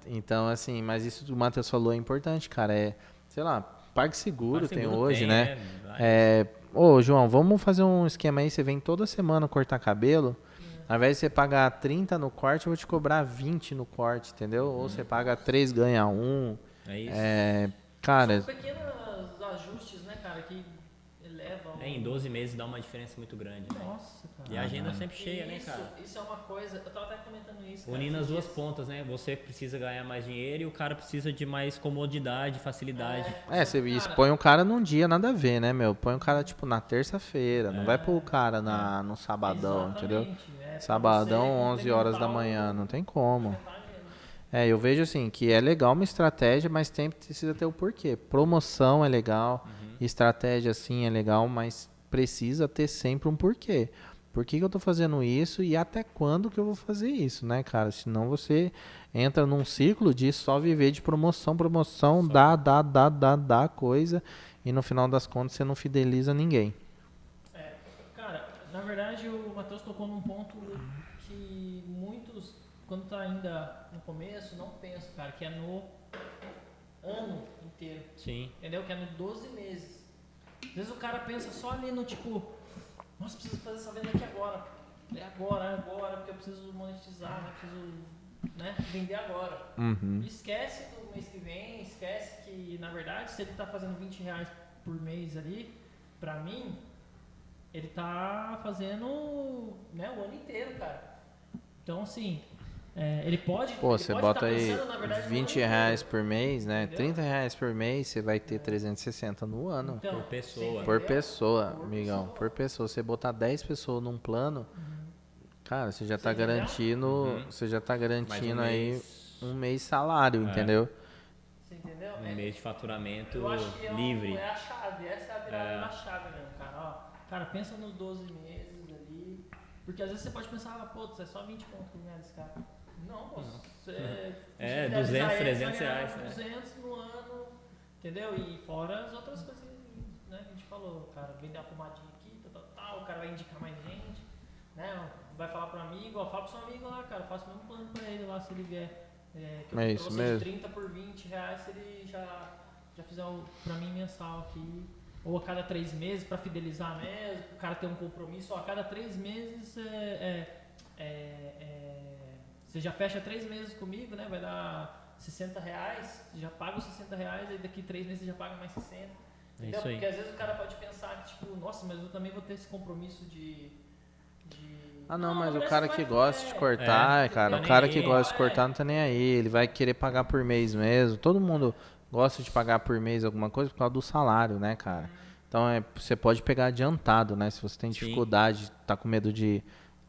Então, assim, mas isso que o Matheus falou é importante, cara. É, sei lá, PagSeguro tem hoje, tem, né? Vai. É, ô, João, vamos fazer um esquema aí. Você vem toda semana cortar cabelo. Ao invés de você pagar 30 no corte, eu vou te cobrar 20 no corte, entendeu? Ou você paga 3, ganha 1. É isso. É, cara, São pequenos ajustes, né, cara, que elevam. É, em 12 meses dá uma diferença muito grande. né? Nossa, cara. E a agenda sempre cheia, né, isso, cara? Isso é uma coisa. Eu tava até comentando isso. cara, Unindo as duas dias. pontas, né? Você precisa ganhar mais dinheiro e o cara precisa de mais comodidade, facilidade. é, você Cara, expõe o cara num dia, nada a ver, né, meu? Põe o cara, tipo, na terça-feira. Não É. vai pôr o cara na, no sabadão, entendeu? Exatamente, é, pra Sabadão, você 11 horas da manhã. Não tem como. É, eu vejo assim que é legal uma estratégia, mas sempre precisa ter o porquê. Promoção é legal, estratégia assim é legal, mas precisa ter sempre um porquê. Por que, que eu tô fazendo isso e até quando que eu vou fazer isso, né, cara? Senão você entra num ciclo de só viver de promoção, promoção, dá, dá, dá, dá, dá coisa e no final das contas você não fideliza ninguém. É, cara, na verdade o Matheus tocou num ponto que muitos, quando tá ainda no começo, não pensam, cara, que é no ano inteiro. Sim. Entendeu? Que é no 12 meses. Às vezes o cara pensa só ali no tipo, nossa, preciso fazer essa venda aqui agora. É agora, é agora, porque eu preciso monetizar, né? Preciso né? vender agora. Uhum. Esquece do mês que vem, esquece que, na verdade, se ele tá fazendo 20 reais por mês ali, pra mim, ele tá fazendo né, o ano inteiro, cara. Então, assim, é, ele pode. Pô, ele você pode bota tá aí pensando, verdade, no 20 ano reais por mês, né? Entendeu? 30 reais por mês, você vai ter 360 no ano. Então, Por pessoa. Por pessoa, Por amigão. pessoa. Por pessoa. Você botar 10 pessoas num plano, cara, você já tá entendeu? garantindo. Uhum. Você já tá Mais um garantindo aí mês, um mês salário, É. entendeu? Você entendeu? um É- mês de faturamento Eu acho que é, livre. é a chave, essa é a virada É. da chave mesmo, cara. Ó, cara, pensa nos 12 meses ali. Porque às vezes você pode pensar, ah, pô, é só 20 pontos que ganhar desse cara. Não, você. É, se 200, fidelizar ele, 300 você vai ganhar reais, né? 200 no ano, entendeu? E fora as outras coisas né, que a gente falou, cara, vender a pomadinha aqui, tal, tal, tal, o cara vai indicar mais gente, né? Vai falar pro amigo, ó, fala pro seu amigo lá, cara, faça o mesmo plano pra ele lá, se ele vier. É, que eu É isso mesmo. de 30 por 20 reais, se ele já, já fizer o, pra mim mensal aqui. Ou a cada três meses, pra fidelizar mesmo, o cara ter um compromisso, ó, a cada três meses é, é, é, é, você já fecha três meses comigo, né? Vai dar 60 reais, você já paga os 60 reais, aí daqui três meses você já paga mais 60. É Entendeu? isso aí. Porque às vezes o cara pode pensar que, tipo, nossa, mas eu também vou ter esse compromisso de. de... Ah, não, mas na o cara que gosta de é, cortar, É. cara, o cara que gosta de É. cortar não tá nem aí. Ele vai querer pagar por mês mesmo. Todo mundo gosta de pagar por mês alguma coisa por causa do salário, né, cara? Então é, você pode pegar adiantado, né? Se você tem Sim. dificuldade, tá com medo de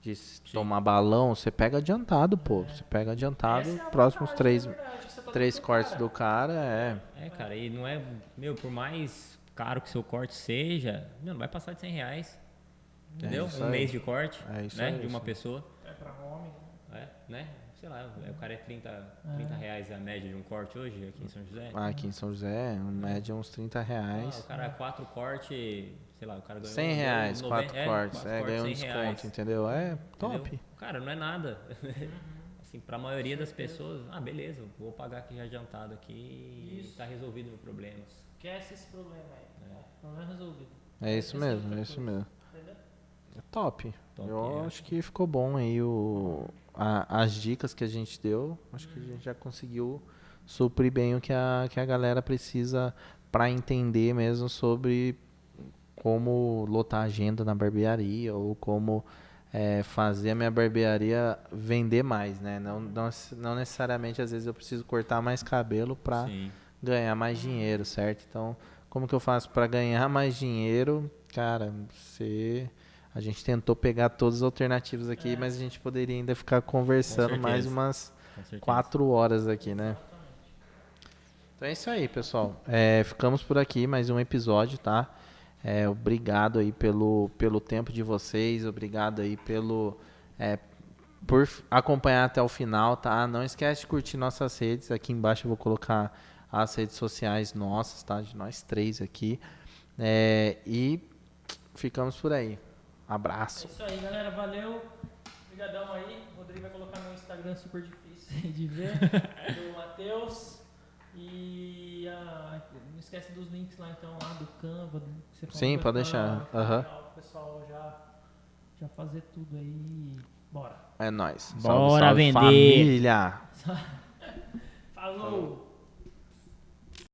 de s- tomar balão, você pega adiantado, pô. Você pega adiantado, é a próximos três, você tá três cortes cara. do cara, é. É, cara, e não é. Meu, por mais caro que seu corte seja, meu, não vai passar de 100 reais. Entendeu? isso um aí. mês de corte, É isso né? aí, de uma pessoa. É pra homem. É, né? Sei lá, o cara é 30, 30 reais a média de um corte hoje aqui em São José. Ah, Aqui em São José, em média uns 30 Ah, reais. o cara quatro cortes, sei lá, o cara ganhou 100 reais, noven- quatro é, cortes. quatro É, ganhou um 100 desconto, reais, entendeu? É entendeu? top. Cara, não é nada. assim, pra maioria das pessoas, ah, beleza, vou pagar aqui já adiantado aqui e Isso. tá resolvido o meu problema. Esquece esse problema aí. Problema resolvido. É isso Essa é mesmo, outra é isso coisa. mesmo. Entendeu? É top. Top, Eu é. acho que ficou bom aí o, a- as dicas que a gente deu. Acho que a gente já conseguiu suprir bem o que a, que a galera precisa para entender mesmo sobre como lotar a agenda na barbearia ou como é, fazer a minha barbearia vender mais, né? Não, não, não necessariamente às vezes eu preciso cortar mais cabelo para ganhar mais dinheiro, certo? Então, como que eu faço para ganhar mais dinheiro? Cara, você a gente tentou pegar todas as alternativas aqui, mas a gente poderia ainda ficar conversando mais umas quatro horas aqui, né? Então é isso aí, pessoal. É, ficamos por aqui, mais um episódio, tá? É, obrigado aí pelo, pelo tempo de vocês, obrigado aí pelo é, por acompanhar até o final, tá? Não esquece de curtir nossas redes. Aqui embaixo eu vou colocar as redes sociais nossas, tá? De nós três aqui. É, e ficamos por aí. É Abraço. isso aí, galera. Valeu. Obrigadão aí. O Rodrigo vai colocar no Instagram super difícil de ver. do Matheus. E não esquece dos links lá então, lá do Canva. do- que você falou Sim, pode deixar. legal O pessoal já, já fazer tudo aí. Bora. É nóis. Bora vender. família! Falou!